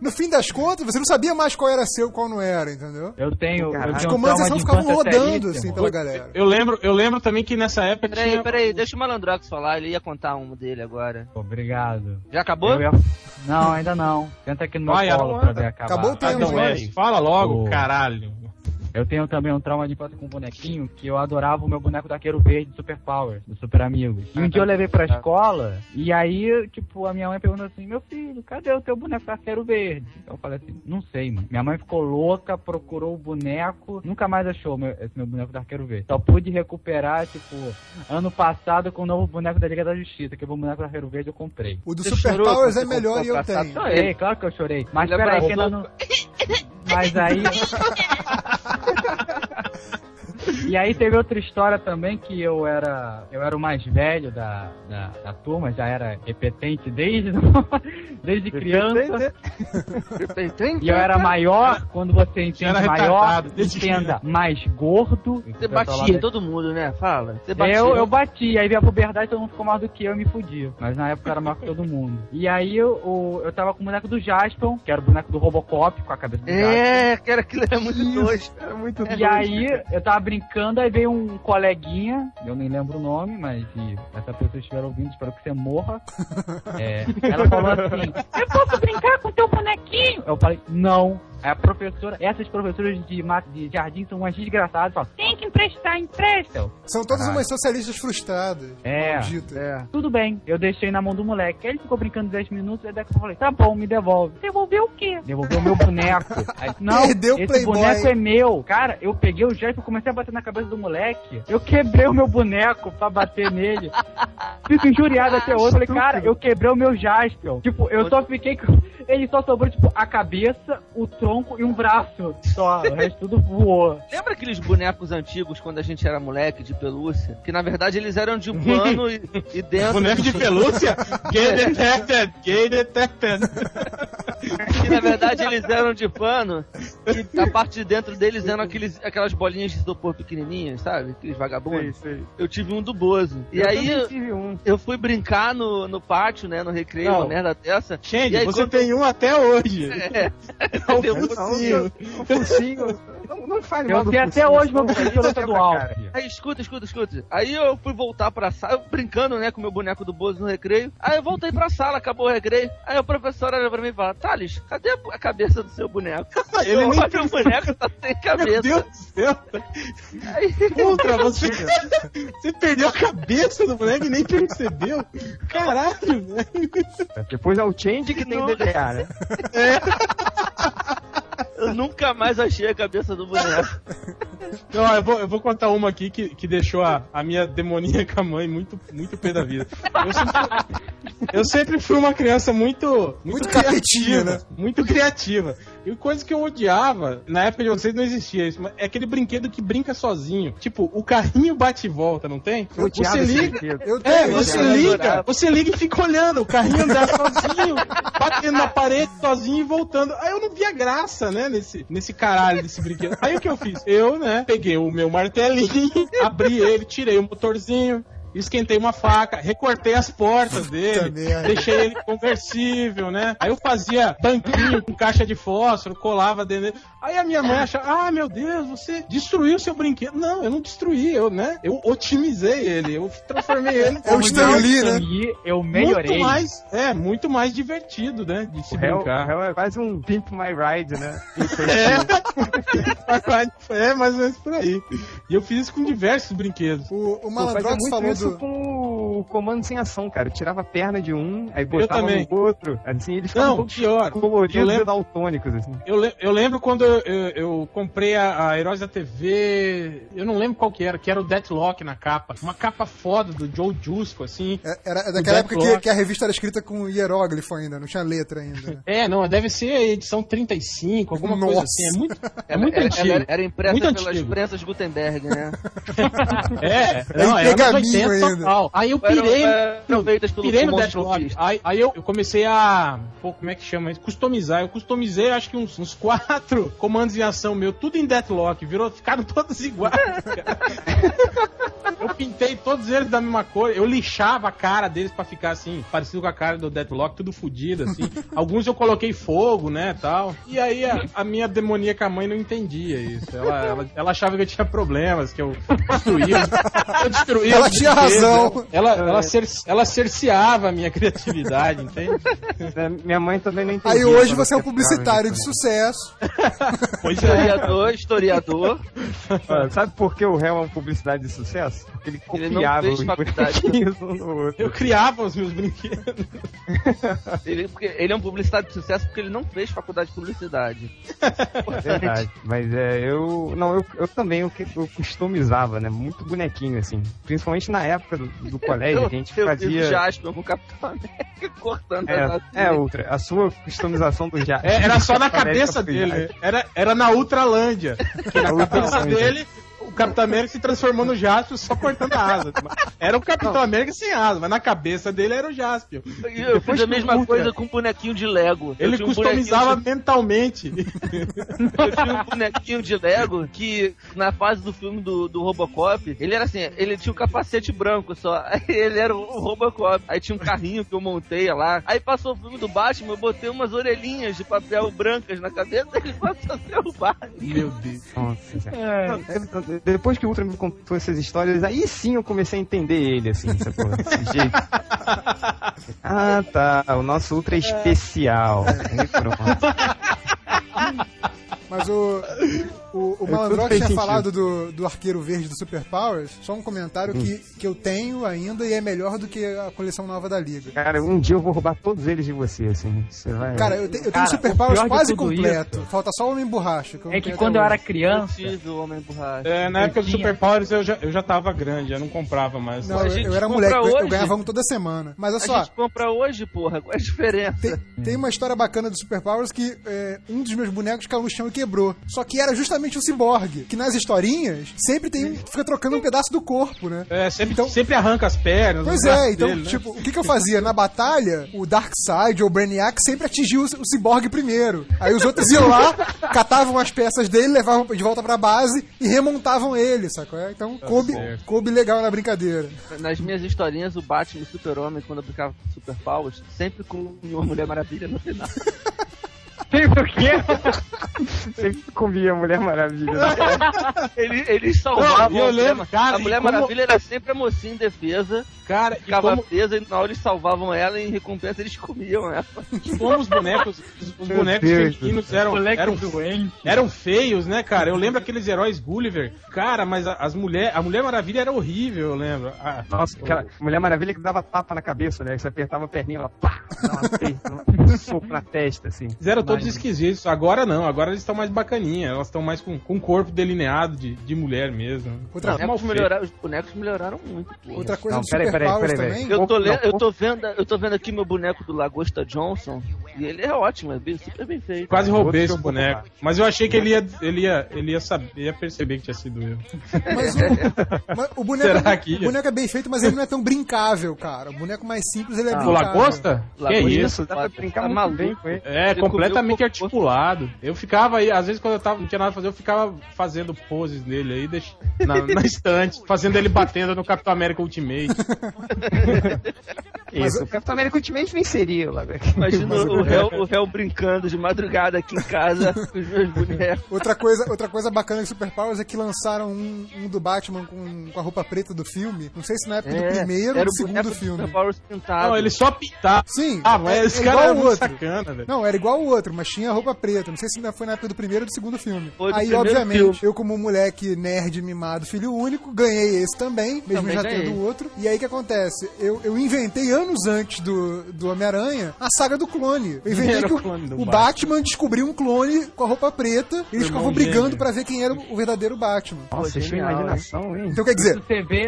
No fim das contas, você não sabia mais qual era seu e qual não era, entendeu? Eu tenho, eu. Os um comandos de ficavam rodando, assim, pela galera. Eu lembro, eu lembro também que nessa época Peraí, tinha... peraí, deixa o Malandrox falar, ele ia contar um dele agora. Obrigado. Já acabou? Eu ia- Não, ainda não. Tenta aqui no meu Vai, colo pra ver acabar. Acabou o tempo. Adão Temos, West, fala logo, O- caralho. Eu tenho também um trauma de infância com um bonequinho que eu adorava o meu boneco do Arqueiro Verde do Super Power, do Super Amigos. E um dia eu levei pra escola e aí, tipo, a minha mãe perguntou assim: Meu filho, cadê o teu boneco do Arqueiro Verde? Eu falei assim: Não sei, mano. Minha mãe ficou louca, procurou o boneco, nunca mais achou meu- esse meu boneco do Arqueiro Verde. Só pude recuperar, tipo, ano passado com o novo boneco da Liga da Justiça, que o boneco do Arqueiro Verde eu comprei. O do Você Super chorou Powers é melhor e eu comprou tenho. Chorei, claro que eu chorei. Mas Ele peraí, que ainda não. Mas aí. (laughs) E aí teve outra história também que eu era eu era o mais velho da, da, da turma, já era repetente desde, (laughs) desde criança. E eu era maior, quando você entende maior, entenda, mais gordo. Você batia todo mundo, né? Fala. Você batia. Eu, eu bati, aí veio a puberdade, todo mundo ficou maior do que eu e me fudia. Mas na época era maior que todo mundo. E aí eu, eu, eu tava com o boneco do Jaspion, que era o boneco do Robocop, com a cabeça do Jaspion. É, que era aquilo era muito doido. Era muito E aí, eu tava brincando, aí veio um coleguinha, eu nem lembro o nome, mas se essa pessoa estiver ouvindo, espero que você morra. (laughs) É, ela falou assim: Eu posso brincar com teu bonequinho? Eu falei: Não, a professora, essas professoras de, de jardim são umas desgraçadas, falam, tem que emprestar, empresta. São todas Caralho. umas socialistas frustradas. É, é. Tudo bem, eu deixei na mão do moleque. Ele ficou brincando 10 minutos, aí daqui a pouco eu falei, tá bom, me devolve. Devolveu o quê? Devolveu o meu boneco. (laughs) Aí, não, Perdeu o esse Playboy. boneco é meu. Cara, eu peguei o gesto e comecei a bater na cabeça do moleque. Eu quebrei o meu boneco pra bater nele. Fico injuriado até hoje. Falei, cara, eu quebrei o meu Jaspion. Tipo, eu só fiquei com... Ele só sobrou, tipo, a cabeça, o tronco e um braço. Só, o resto tudo voou. Lembra aqueles bonecos antigos quando a gente era moleque de pelúcia? Que na verdade eles eram de pano e, e (laughs) dentro. Boneco de pelúcia? Gay detected! Gay detected! Que na verdade eles eram de pano e a parte de dentro deles eram aqueles, aquelas bolinhas de isopor pequenininhas, sabe? Aqueles vagabundos. Eu tive um do Bozo. E Eu aí eu, tive um. eu fui brincar no, no pátio, né? No recreio, Não. uma merda dessa. E aí, você quando- tem um até hoje. (laughs) É. É o Deu um focinho. O focinho. Não, não faz mal Eu do tenho até hoje meu é pra alto. Aí, escuta, escuta, escuta. Aí eu fui voltar pra sala, eu brincando, né, com o meu boneco do Bozo no recreio. Aí eu voltei pra sala, acabou o recreio. Aí a professora olha pra mim e fala: Thales, cadê a cabeça do seu boneco? (laughs) Ele Eu nem olho, o (laughs) boneco tá sem cabeça. Meu Deus do céu! Aí, Ultra, você, você perdeu a cabeça do boneco e nem percebeu? Caralho, velho! Depois é o Change que tem. DDA, né? (laughs) eu nunca mais achei a cabeça do boneco. (laughs) Não, eu vou, eu vou contar uma aqui que, que deixou a, a minha demoníaca (laughs) mãe muito, muito pé da vida. Eu sempre, eu sempre fui uma criança muito. Muito, Muito capetinha, né? Muito criativa. E coisa que eu odiava, na época de vocês não existia isso, mas é aquele brinquedo que brinca sozinho. Tipo, o carrinho bate e volta, não tem? Eu Você liga. É, você liga, você liga e fica olhando, o carrinho andar sozinho, (laughs) batendo na parede sozinho e voltando. Aí eu não via graça, né, nesse, nesse caralho desse brinquedo. Aí o que eu fiz? Eu, né, peguei o meu martelinho, (laughs) abri ele, tirei o motorzinho, esquentei uma faca, recortei as portas dele, deixei ele conversível, né? Aí eu fazia banquinho com caixa de fósforo, colava dentro dele. Aí a minha mãe achava, ah, meu Deus, você destruiu seu brinquedo. Não, eu não destruí, eu, né? Eu otimizei ele, eu transformei ele É Stan Lee, né? Eu melhorei. muito mais, é, muito mais divertido, né? De se O réu, brincar. réu é quase um Pimp My Ride, né? (laughs) É. (laughs) é, mais ou menos por aí. E eu fiz isso com diversos brinquedos. O, o Malandrox falou isso com o comando sem ação, cara. Eu tirava a perna de um, aí botava no outro. Assim, eles ficavam Não, um pouco pior. Eu coloridos lembro- e daltônicos, assim. Eu, le- eu lembro quando eu, eu- eu comprei a, a Heróis da TV, eu não lembro qual que era, que era o Deathlock na capa. Uma capa foda do Joe Jusco, assim. É- Era daquela época que, que a revista era escrita com hieróglifo ainda, não tinha letra ainda. né? É, não, deve ser a edição 35, alguma coisa Nossa. assim. É muito, é muito Era- antigo. Era, era impressa Muito pelas antigo. prensas Gutenberg, né? (laughs) É, É não, em era nos pergaminho 80 ainda. total. Aí eu pirei, pelo pirei no Command Deathlock. Aí, aí eu, eu comecei a. Pô, como é que chama isso? Customizar. Eu customizei acho que uns, uns quatro (laughs) comandos em ação meu, tudo em Deathlock. Virou, ficaram todos (laughs) iguais, cara. Eu pintei todos eles da mesma cor. Eu lixava a cara deles pra ficar assim, parecido com a cara do Deathlock, tudo fodido, assim. (laughs) Alguns eu coloquei fogo, né, tal. E aí a, a minha demoníaca mãe não entendia isso. Ela, ela, ela achava que eu tinha problemas, que eu destruía. Eu destruía Ela tinha. Razão. Ela, ela, cer ela cerceava a minha criatividade, entende? (laughs) É, Minha mãe também não entendia. Aí hoje você é um publicitário de ficava sucesso. Pois é. Historiador, historiador. (laughs) Sabe por que o réu é uma publicidade de sucesso? Porque ele Ele copiava fez os faculdade. um no outro. Eu criava os meus brinquedos. (laughs) Ele, porque ele é um publicitário de sucesso porque ele não fez faculdade de publicidade. É verdade. Mas é, eu. Não, eu, eu também eu, que- eu customizava, né? Muito bonequinho, assim. Principalmente na época do, do colégio, a gente eu fazia. fiz Jasper com o Capitão América (laughs) cortando É, as é outra. A sua customização do já. É, era só (laughs) na cabeça dele. já. Era, era na Ultralândia. Na cabeça dele, o Capitão América se transformou no Jaspion só cortando a asa. Era o Capitão América sem asa, mas na cabeça dele era o Jaspion. E eu fiz a mesma Ultra. coisa com um bonequinho de Lego. Eu Ele um customizava bonequinho mentalmente. de- Eu tinha um bonequinho de Lego que, na fase do filme do, do Robocop, ele era assim, ele tinha um capacete branco só. Aí ele era o Robocop. Aí tinha um carrinho que eu montei lá. Aí passou o filme do Batman, eu botei umas orelhinhas de papel brancas na cabeça e ele passou a ser o Batman. Meu Deus. Nossa, cara. Depois que o Ultra me contou essas histórias, aí sim eu comecei a entender ele, assim, sacou? Desse (laughs) jeito. Ah, tá. O nosso Ultra é especial. Aí pronto. Mas o, o, o Malandrox fez tinha sentido. falado do, do Arqueiro Verde do Super Powers. Só um comentário que, que eu tenho ainda e é melhor do que a coleção nova da Liga. Cara, um dia eu vou roubar todos eles de você, assim. Você vai. Cara, eu, te- eu tenho Cara, o Super o Powers quase completo. isso Falta só o Homem Borracha. eu não É que quando eu era hoje. criança, Preciso, Homem Borracha. É, na época do tinha. Super Powers eu já, eu já tava grande, eu não comprava mais. Não, A eu, eu era moleque, eu, eu hoje. ganhava um toda semana. Mas olha A só, gente compra hoje, porra. Qual é a diferença? Tem, tem uma história bacana do Super Powers que é, um dos meus bonecos caiu no chão e quebrou. Só que era justamente o Cyborg, que nas historinhas sempre tem fica trocando um pedaço do corpo, né? É, sempre, Então- sempre arranca as pernas. Pois é, então, dele, né? tipo, o que, que eu fazia? Na batalha, o Darkseid ou o Brainiac sempre atingiu o, Cyborg primeiro. Aí os outros iam lá, (laughs) catavam as peças dele, levavam de volta pra base e remontavam ele, sacou? É? Então coube, certo. coube legal na brincadeira. Nas minhas historinhas, o Batman e o Super-Homem, quando eu brincava com Super Powers, sempre com uma Mulher Maravilha no final. (laughs) Tem por quê? Sempre comia Mulher Maravilha. né? Ele, eles salvavam. Não, eu a lembro, Mulher- cara, a Mulher e como- Maravilha era sempre a mocinha em defesa, Cara, e ficava como, presa e na hora eles salvavam ela e em recompensa eles comiam ela. como os bonecos, os, bonecos femininos eram, eram, eram feios, né, cara? Eu lembro aqueles heróis Gulliver. Cara, mas a- as mulher, a Mulher Maravilha era horrível, eu lembro. Ah, Nossa, aquela Mulher Maravilha que dava tapa na cabeça, né? Você apertava a perninha, ela pá, dava um (laughs) soco na testa, assim. Eles eram todos esquisitos. Agora não, agora eles estão mais bacaninha. Elas estão mais com, com um corpo delineado de, de mulher mesmo. Outra, Os bonecos, melhoraram, os bonecos melhoraram muito, pô. outra coisa Não, peraí. Eu tô, Não, le- eu tô vendo, eu tô vendo aqui meu boneco do Lagosta Johnson e ele é ótimo, é bem, super bem feito. Quase roubei esse boneco. Mas eu achei que ele ia, ele ia, ele ia saber, ia perceber que tinha sido eu. Mas o, mas o boneco, Será é, que ia? o boneco é bem feito, mas ele não é tão brincável, cara. O boneco mais simples, ele é Ah, O brincável. Lagosta? Que Lagosta isso? Dá pra brincar Tá maluco. É, Ele completamente cocô. articulado. Eu ficava aí, às vezes quando eu tava, não tinha nada pra fazer, eu ficava fazendo poses nele aí, deix- na, (laughs) na estante, fazendo ele batendo no Capitão América Ultimate. (laughs) Isso, o Capitão América Ultimate venceria lá. Imagina o réu, o réu brincando de madrugada aqui em casa (laughs) com os meus bonecos. Outra coisa, outra coisa bacana do Super Powers é que lançaram um, um do Batman com, com a roupa preta do filme. Não sei se na época do primeiro ou era do o segundo do filme. Super Powers pintado. Não, ele só pintava. Sim, Ah, mas esse é cara era o muito outro. sacana, velho. Não, era igual o outro, mas tinha roupa preta. Não sei se ainda foi na época do primeiro ou do segundo filme. Foi Aí, obviamente, filme. eu como moleque nerd mimado, filho único, ganhei esse também, mesmo Também já ganhei. tendo o outro. E aí o que acontece? Eu, eu inventei anos antes do, do Homem-Aranha a saga do clone. Eu inventei Era que o o, clone do o Batman. Batman descobriu um clone com a roupa preta e eles ficavam brigando pra ver quem era o verdadeiro Batman. Nossa, Pô, achei genial, imaginação, hein? Então quer dizer,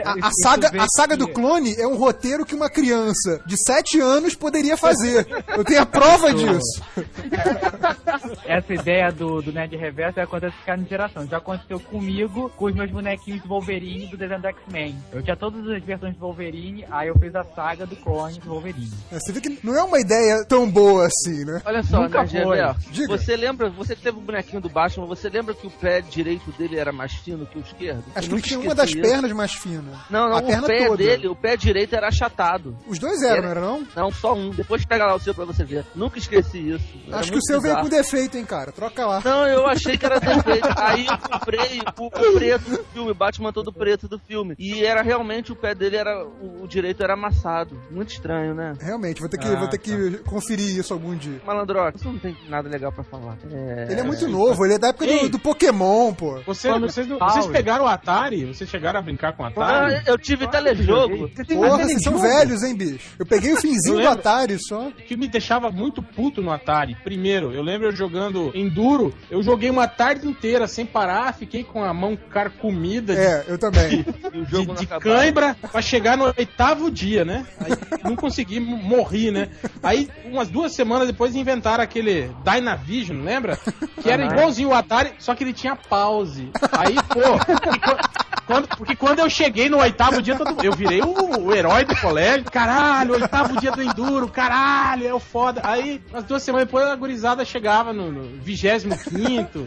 a, a isso saga, a saga do clone é um roteiro que uma criança de 7 anos poderia fazer. Eu tenho a prova disso. (laughs) (laughs) Essa ideia do, do Nerd Reverso acontece cada geração. Já aconteceu comigo com os meus bonequinhos de Wolverine do desenho do X-Men. Eu tinha todas as versões de Wolverine, aí eu fiz a saga do clone do Wolverine. Você vê que não é uma ideia tão boa assim, né? Olha só, Nunca né, foi. Gever? Diga. Você lembra, você que teve o bonequinho do Batman, você lembra que o pé direito dele era mais fino que o esquerdo? Acho que ele tinha uma das isso. pernas mais finas. Não, não, a o perna pé toda. dele, o pé direito era achatado. Os dois eram, não era não? Não, só um. Depois pega lá o seu pra você ver. Nunca esqueci isso. Era Acho que o seu veio com defeito, hein, cara. Troca lá. Não, eu achei que era defeito. Aí eu comprei o, o preto do filme, o Batman todo preto do filme. E era realmente o pé dele era. O, o direito era amassado. Muito estranho, né? Realmente, vou ter que, Ah, vou ter que conferir isso algum dia. Malandrox, você não tem nada legal pra falar. É... Ele é muito novo, ele é da época do, do Pokémon, pô. Você, vocês, não- vocês pegaram o Atari? Vocês chegaram a brincar com o Atari? Ah, eu tive telejogo. Porra, vocês são velhos, hein, bicho? Eu peguei o (laughs) finzinho Eu do. Atari só. O que me deixava muito puto no Atari. Primeiro, eu lembro eu jogando Enduro, eu joguei uma tarde inteira sem parar, fiquei com a mão carcomida de- É, eu também. De, de acabava. cãibra pra chegar no oitavo dia, né? Aí não consegui, morri, né? Aí, umas duas semanas depois, inventaram aquele Dynavision, lembra? Que era igualzinho o Atari, só que ele tinha pause. Aí, pô, qu- quando, porque quando eu cheguei no oitavo dia, todo- eu virei o, o herói do colégio. Caralho, oitavo dia do Enduro, caralho, é o foda. Aí, umas duas semanas depois, a gurizada chegava no, no 25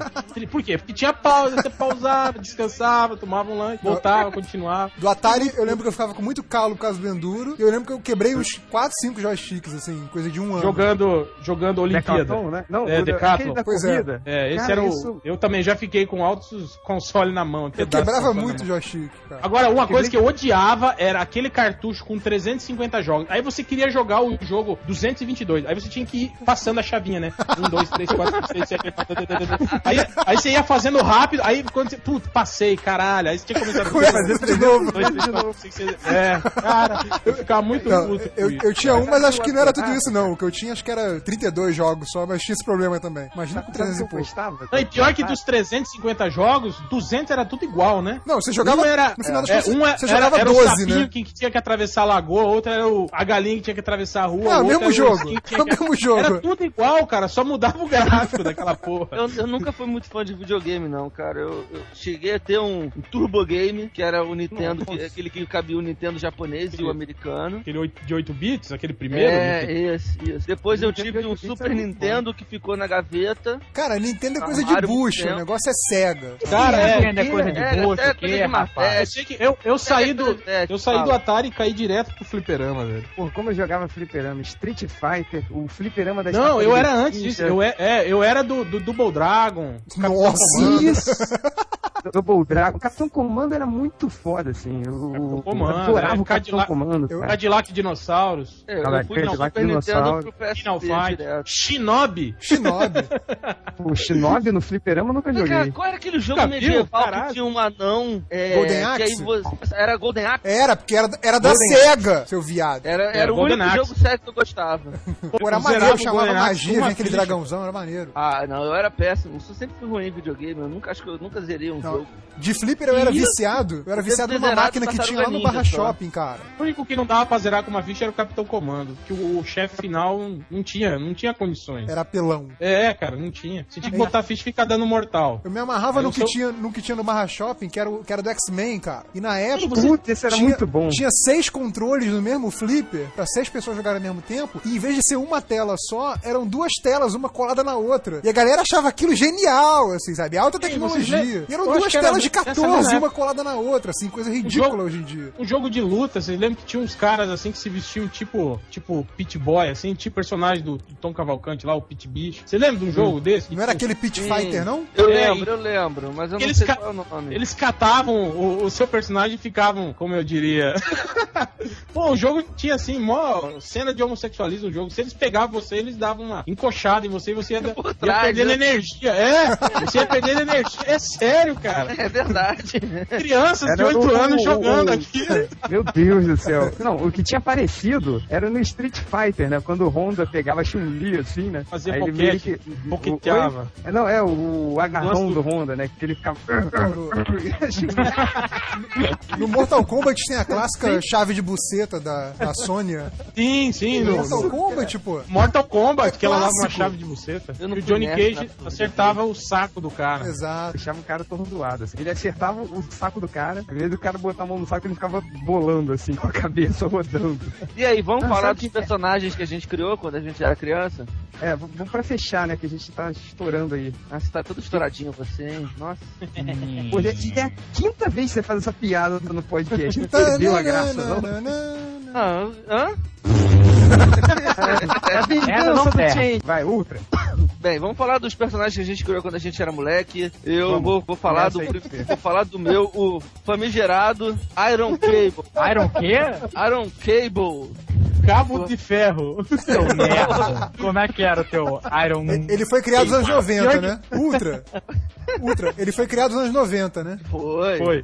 Por quê? Porque tinha pausa, você pausava, descansava, tomava um lanche, voltava, continuava. Do Atari, eu lembro que eu ficava com muito calo por causa do Enduro. E eu lembro que eu quebrei uns 4, 5 joysticks, assim, coisa de um ano. Jogando, jogando Olimpíada. Decathlon, né? Não, É, o da- Decathlon. da Pois é. corrida. É, esse Cara, era o. isso- Eu também já fiquei com altos console na mão. Eu quebrava muito na joystick, cara. Agora, uma coisa que eu odiava era aquele cartucho com 350 jogos. Aí você queria jogar o jogo 222. Aí você tinha que ir passando a chavinha, né? 1, 2, 3, 4, 5, 6, 7, 8, 9, 10, 11, 12. Aí, aí você ia fazendo rápido. Aí quando você. Putz, passei, caralho. Aí você tinha que começar a Começa de novo. 2, 3, 4, 5, 6, É, cara, eu ficava muito Não, puto. eu, eu tinha um, mas acho que não era tudo isso, não. O que eu tinha, acho que era 32 jogos só, mas tinha esse problema também. Imagina com 300 e pouco. Não, e pior que dos 350 jogos, 200 era tudo igual, né? Não, você jogava. um era, no final das é, contas, um era, você jogava era 12, o né? que tinha que atravessar a lagoa, outro era o, a galinha que tinha que atravessar a rua. É, o outro mesmo era jogo. É o tinha que- (laughs) mesmo jogo. Era tudo igual, cara, só mudava o gráfico daquela porra. Eu, eu nunca fui muito fã de videogame, não, cara. Eu, eu cheguei a ter um, um Turbo Game, que era o Nintendo, que- aquele que cabia o Nintendo japonês e o americano. Aquele de 8 bits, aquele primeiro. é, né? esse, isso. Depois eu Nintendo tive um 8 bits Super é Nintendo que ficou na gaveta. Cara, Nintendo é coisa de bucha, Nintendo. o negócio é cega. Cara, é. Nintendo é coisa de É, bucho, é quê, de rapaz? Eu sei que eu, eu saí do. É, Eu saí do. Atari e caí direto pro fliperama, velho. Pô, como eu jogava fliperama, Street Fighter, o fliperama da Não, eu era antes Ficha, disso. Eu, é, é, eu era do, do Double Dragon. Nossa! Isso! (laughs) Double Dragon. Capitão Comando era muito foda, assim. Eu, Capitão Comando, eu adorava é, o Capitão Cadillac- Comando, cara. Cadillac Dinossauros. É, eu fui Super Nintendo Final Fight. direto. Shinobi. Shinobi. (laughs) O Shinobi no fliperama eu nunca Mas, cara, joguei. qual era aquele jogo viu? medieval Caralho. que tinha um anão? É, Golden que Axe? aí você- era Golden Axe? Era, porque era, era da Golden SEGA, seu viado. Era, É, era o Golden único Axe. jogo sério que eu gostava. Pô, era maneiro, chamava magia, uma vinha aquele dragãozão, era maneiro. Ah, não, eu era péssimo. Eu sempre fui ruim em videogame. Eu nunca, acho que eu nunca zerei um Não. jogo. De flipper eu era Ih, viciado. Eu era viciado numa máquina que tinha lá no Barra só. Shopping, cara. O único que não dava pra zerar com uma ficha era o Capitão Comando. Que o, o chefe final não tinha, não tinha condições. Era apelão. É, cara, não tinha. Você tinha que botar a ficha e ficar dando mortal. Eu me amarrava Aí no que, seu- tinha, no que tinha no Barra Shopping, que era, o, que era do X-Men, cara. E na época. Puta, esse era tinha- muito bom. Tinha seis controles no mesmo flipper, pra seis pessoas jogarem ao mesmo tempo, e em vez de ser uma tela só, eram duas telas, uma colada na outra. E a galera achava aquilo genial, assim, sabe? Alta vocês tecnologia. lembram? E eram Eu duas telas de nessa 14, mesma uma colada na outra, assim, coisa ridícula hoje em dia. Um jogo de luta, vocês lembram que tinha uns caras assim que se vestiam tipo, tipo Pit Boy, assim, tipo personagem do, do Tom Cavalcante lá, o Pit Bicho. Você lembra de um jogo desse? Não era aquele Pit Sim. Fighter, não? Eu É, lembro, eu lembro, mas eu não Eles sei qual é o nome. Eles catavam o, o seu personagem e ficavam, como eu diria. (laughs) Pô, o jogo tinha assim, mó cena de homossexualismo no jogo. Se eles pegavam você, eles davam uma encoxada em você e você ia, ia perdendo né? energia. É, você ia perdendo energia. É sério, cara. É verdade. Crianças de Era 8 o- anos o- jogando o- aqui. Meu Deus do céu. Não, o que tinha parecido era no Street Fighter, né? Quando o Honda pegava Chun-Li, assim, né? Fazia Aí ele boquete, meio que- boqueteava. Oi? É, não, é o, o agarrão Nossa. do Honda, né? Que ele ficava... No Mortal Kombat tem a clássica chave de buceta da, da Sônia. Sim, sim. No, Mortal no Kombat, pô. Mortal Kombat, que ela dava uma chave de buceta. E o Johnny nessa, Cage né? acertava o saco do cara. Exato. Deixava o cara atordoado, assim. Ele acertava o saco do cara, às vezes o cara botava a mão no saco e ele ficava bolando, assim, com a cabeça rodando. E aí, vamos Ah, falar dos que- personagens que a gente criou quando a gente era criança? É, vamos pra fechar, né? Que a gente tá estourando aí. Nossa, tá todo estouradinho você, hein? Nossa. Pô, já, já é a quinta vez que você faz essa piada no podcast. Não perdeu a graça, não? Ah, hã? (laughs) É a vingança não do. Change. Vai, Ultra. Bem, vamos falar dos personagens que a gente criou quando a gente era moleque. Eu Vamos. vou, vou falar do vou falar do meu, o famigerado Iron Cable. Iron quê? Iron Cable. Cabo de ferro. Seu merda. Como é que era o teu Iron... Ele foi criado nos anos 90, né? Ultra. Ultra. Ele foi criado nos anos 90, né? Foi.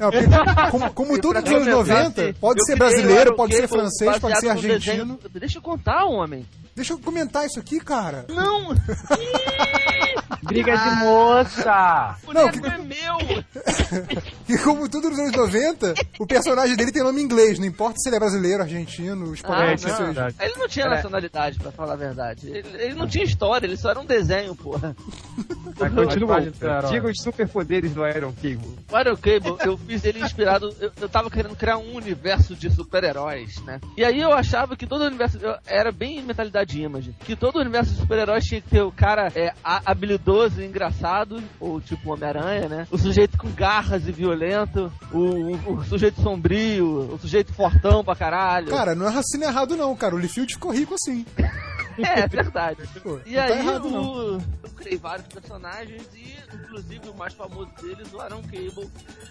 Como, como tudo dos anos 90, pode ser brasileiro, pode ser francês, pode ser argentino. Deixa eu contar, homem. Deixa eu comentar isso aqui, cara. Não, (laughs) Briga de moça! o Não, que- é meu. (laughs) E como tudo nos anos 90, o personagem dele tem nome em inglês, não importa se ele é brasileiro, argentino, espanhol, Ah, não. seja. Ele não tinha nacionalidade, pra falar a verdade. Ele, ele não tinha história, ele só era um desenho, porra. (laughs) Vai, continua. Diga os superpoderes do Iron Cable. O Iron Cable, eu fiz ele inspirado. Eu, eu tava querendo criar um universo de super-heróis, né? E aí eu achava que todo o universo. eu- era bem mentalidade image. Que todo o universo de super-heróis tinha que ter o cara é, a- habilidoso e engraçado, ou tipo Homem-Aranha, né? O sujeito com garras e violento, o, o- o sujeito sombrio, o sujeito fortão pra caralho. Cara, não é raciocínio errado não, cara. O Liefeld ficou rico assim. (laughs) É, é verdade. Pô, E tá aí errado, não. o... eu criei vários personagens e, inclusive, o mais famoso deles, o Aaron Cable.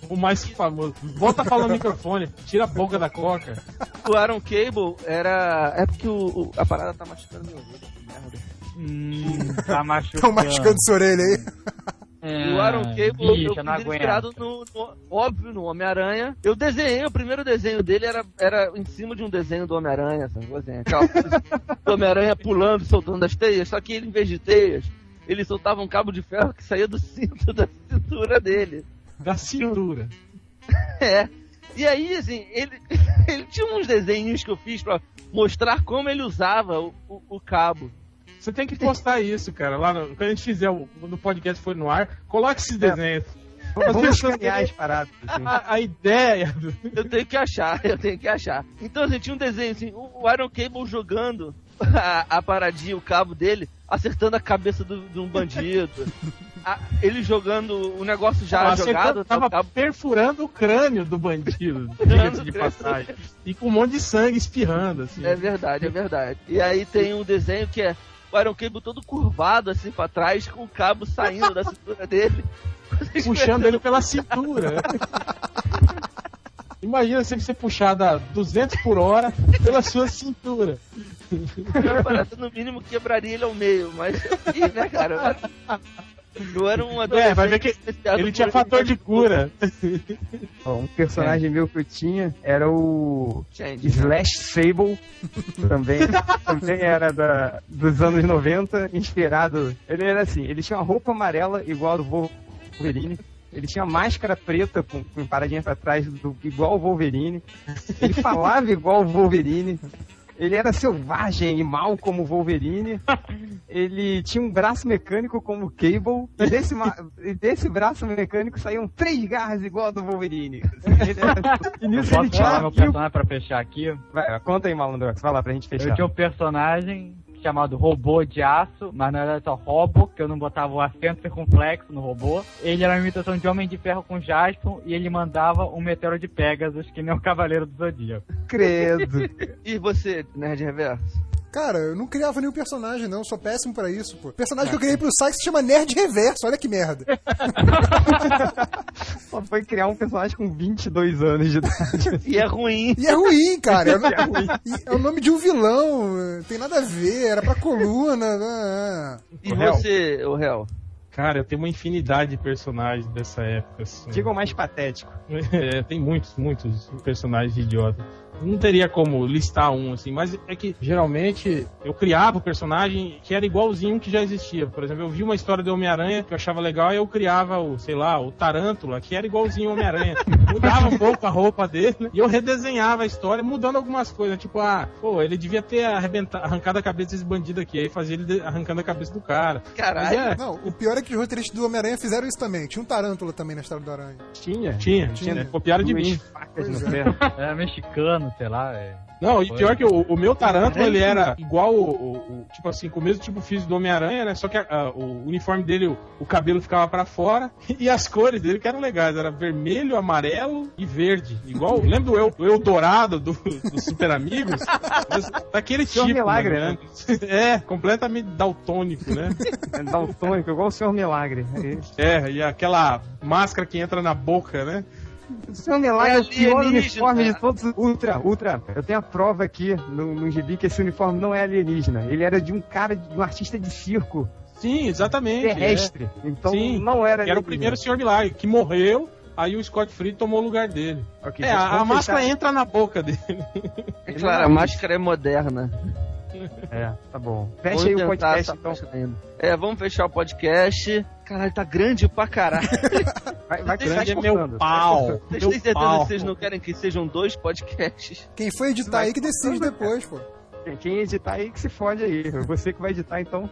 O mais famoso. Volta a falar no microfone, tira a boca da coca. O Aaron Cable era... É porque o, o- a parada tá machucando meu ouvido. que Merda. Hum, tá (laughs) machucando. Tão machucando sua orelha aí. E o Aaron Cable, eu bicho, eu aguento. inspirado no, no- óbvio, no Homem-Aranha. Eu desenhei, o primeiro desenho dele era, era em cima de um desenho do Homem-Aranha, sabe? Assim, aquela do Homem-Aranha pulando, soltando as teias, só que ele, em vez de teias, ele soltava um cabo de ferro que saía do cinto (laughs) da cintura dele. Da cintura. (laughs) É. E aí, assim, ele, ele tinha uns desenhos que eu fiz pra mostrar como ele usava o, o, o cabo. Você tem que postar isso, cara. Lá no, quando a gente fizer o no podcast for no ar, coloque esses desenhos. Vamos pessoas escanear as paradas. assim. A, a ideia do. Eu tenho que achar, eu tenho que achar. Então, assim, tinha um desenho assim, o, Iron Cable jogando a, a paradinha, o cabo dele, acertando a cabeça do- de um bandido. A- ele jogando o negócio já Tava jogado, tá, tava cabo perfurando o crânio do bandido, (laughs) diga-se de passagem. E com um monte de sangue espirrando, assim. É verdade, é verdade. E aí tem um desenho que é o Iron Cable todo curvado assim pra trás, com o cabo saindo da cintura dele. (laughs) puxando ele pela cintura. (laughs) Imagina você puxar da 200 por hora pela sua cintura. Parece, no mínimo quebraria ele ao meio, mas. Ih, né, cara? (laughs) Eu era um É, vai ver que ele tinha fator de cura. (laughs) Ó, um personagem meu que eu tinha era o Change. Slash Sable, também, (laughs) também era da, dos anos 90, inspirado. Ele era assim, ele tinha uma roupa amarela igual a do Wolverine. Ele tinha máscara preta com, com paradinha pra trás, do, igual o Wolverine. Ele falava igual o Wolverine. Ele era selvagem e mal como o Wolverine. (laughs) Ele tinha um braço mecânico como o Cable. E desse, ma- e desse braço mecânico saíam três garras igual a do Wolverine. (laughs) Ele era- e Eu nisso ele posso tinha falar um meu personagem pra fechar aqui? Vai, conta aí, Malandrox, vai lá pra gente fechar. Eu tinha um personagem chamado Robô de Aço, mas não era só Robo, que eu não botava o acento circunflexo no robô. Ele era uma imitação de Homem de Ferro com Jaspion e ele mandava um meteoro de Pegasus, que nem o Cavaleiro do Zodíaco. Credo. (laughs) E você, Nerd Reverso? Cara, eu não criava nenhum personagem, não. Sou péssimo pra isso, pô. O personagem que eu criei pro site se chama Nerd Reverso. Olha que merda. (laughs) Só foi criar um personagem com 22 anos de idade. (laughs) E é ruim. E é ruim, cara. É, o (laughs) É ruim. é o nome de um vilão. Tem nada a ver. Era pra coluna. ah, ah. E O você, o réu? Cara, eu tenho uma infinidade de personagens dessa época. Assim. Diga o mais patético. É, tem muitos, muitos personagens idiotas. Não teria como listar um, assim, mas é que geralmente eu criava o personagem que era igualzinho um que já existia. Por exemplo, eu vi uma história do Homem-Aranha que eu achava legal e eu criava o, sei lá, o Tarântula, que era igualzinho ao Homem-Aranha. (laughs) Mudava um pouco a roupa dele né? e eu redesenhava a história, mudando algumas coisas. Tipo, ah, pô, ele devia ter arrebentado, arrancado a cabeça desse bandido aqui. Aí fazia ele arrancando a cabeça do cara. Caralho. É, Não, o pior é que os roteiristas do Homem-Aranha fizeram isso também. Tinha um tarântula também na história do Aranha. Tinha. tinha, Tinha. tinha, copiaram de mim. facas no é. pé. Era mexicano, sei lá. É. Não, e pior que o, o meu Tarântula, ele era igual o, o- o- tipo assim, com o mesmo tipo físico do Homem-Aranha, né? Só que a- a- o uniforme dele, o, o cabelo ficava pra fora (laughs) e as cores dele que eram legais, era vermelho, amarelo e verde. Igual, (laughs) lembra do eu, do eu dourado do, do Super Amigos? Daquele Senhor tipo, Milagre, né? (laughs) É, completamente daltônico, né? É Daltônico, igual o Senhor Milagre. É. É, e aquela máscara que entra na boca, né? O Senhor Milagre é, É o pior uniforme de todos. Ultra, Ultra. Eu tenho a prova aqui no, no gibi que esse uniforme não é alienígena. Ele era de um cara, de um artista de circo Sim, exatamente. é. terrestre. Então Sim, não era era o primeiro Senhor Milagre, que morreu, aí o Scott Free tomou o lugar dele. Ok, É, a, a máscara entra na boca dele. É claro, a máscara é moderna. É, tá bom. Fecha aí o podcast então. ainda. É, vamos fechar o podcast. Caralho, tá grande pra caralho. (laughs) Vai, vai Grande vai é meu pau. (laughs) Vocês Meu têm certeza pau. que vocês não querem que sejam dois podcasts? Quem for editar aí que decide depois, pô. Quem- Quem editar aí que se fode aí. Você que vai editar, então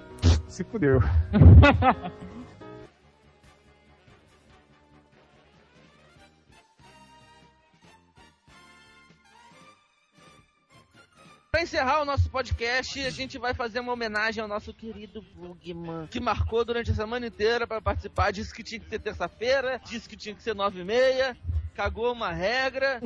se fudeu. (laughs) Pra encerrar o nosso podcast, a gente vai fazer uma homenagem ao nosso querido Bugman, que marcou durante a semana inteira pra participar. Disse que tinha que ser terça-feira, disse que tinha que ser nove e meia. cagou uma regra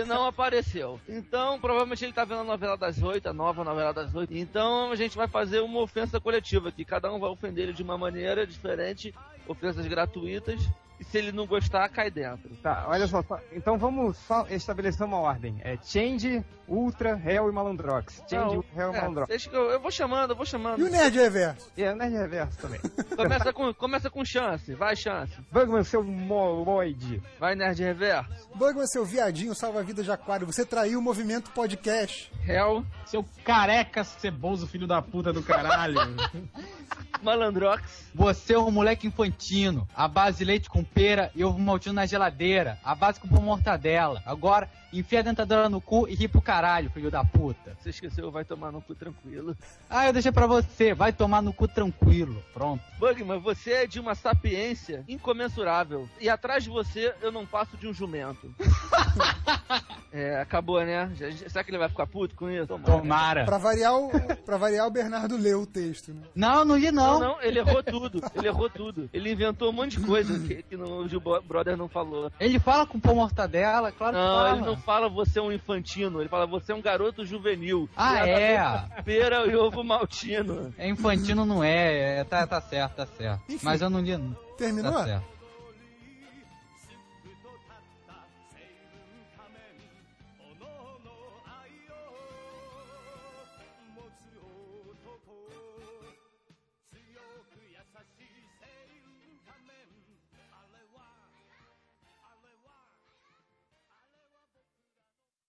e não apareceu. Então, provavelmente ele tá vendo a novela das oito, a nova novela das oito. Então, a gente vai fazer uma ofensa coletiva aqui. Cada um vai ofender ele de uma maneira diferente, ofensas gratuitas. E se ele não gostar, cai dentro. Tá, olha só. só- Então vamos só estabelecer uma ordem. É Change, Ultra, Hell e Malandrox. Change, Não, Hell e é, Malandrox. eu, eu vou chamando, eu vou chamando. E o Nerd Reverso? E é o Nerd Reverso também. (laughs) Começa com, começa com chance, vai chance. Bugman, seu moloide. Vai, Nerd Reverso. Bugman, seu viadinho salva-vida de aquário, você traiu o movimento podcast. Hell, Seu careca ceboso, filho da puta do caralho. (laughs) Malandrox. Você é um moleque infantino. A base de leite com pera e ovo maltino na geladeira. A base com pão mortadela. Agora, enfia a dentadura no cu e ri pro caralho, filho da puta. Você esqueceu, vai tomar no cu tranquilo. Ah, eu deixei pra você. Vai tomar no cu tranquilo. Pronto. Bugman, você é de uma sapiência incomensurável. E atrás de você eu não passo de um jumento. (laughs) é, acabou, né? Já- já- será que ele vai ficar puto com isso? Tomara. Tomara. Pra variar, o, pra variar, o Bernardo leu o texto, né? Não, não li Não, não. não, ele errou tudo. Ele errou tudo. Ele inventou um monte de coisa que, que não- o Gil Brother não falou. Ele fala com pão mortadela, claro que Não, fala. ele não fala você é um infantino. Ele fala você é um garoto juvenil. Ah, é? a Pera e ovo maltino. É infantino, não é. é tá, tá certo, tá certo. Enfim. Mas eu não li. Terminou? Tá certo.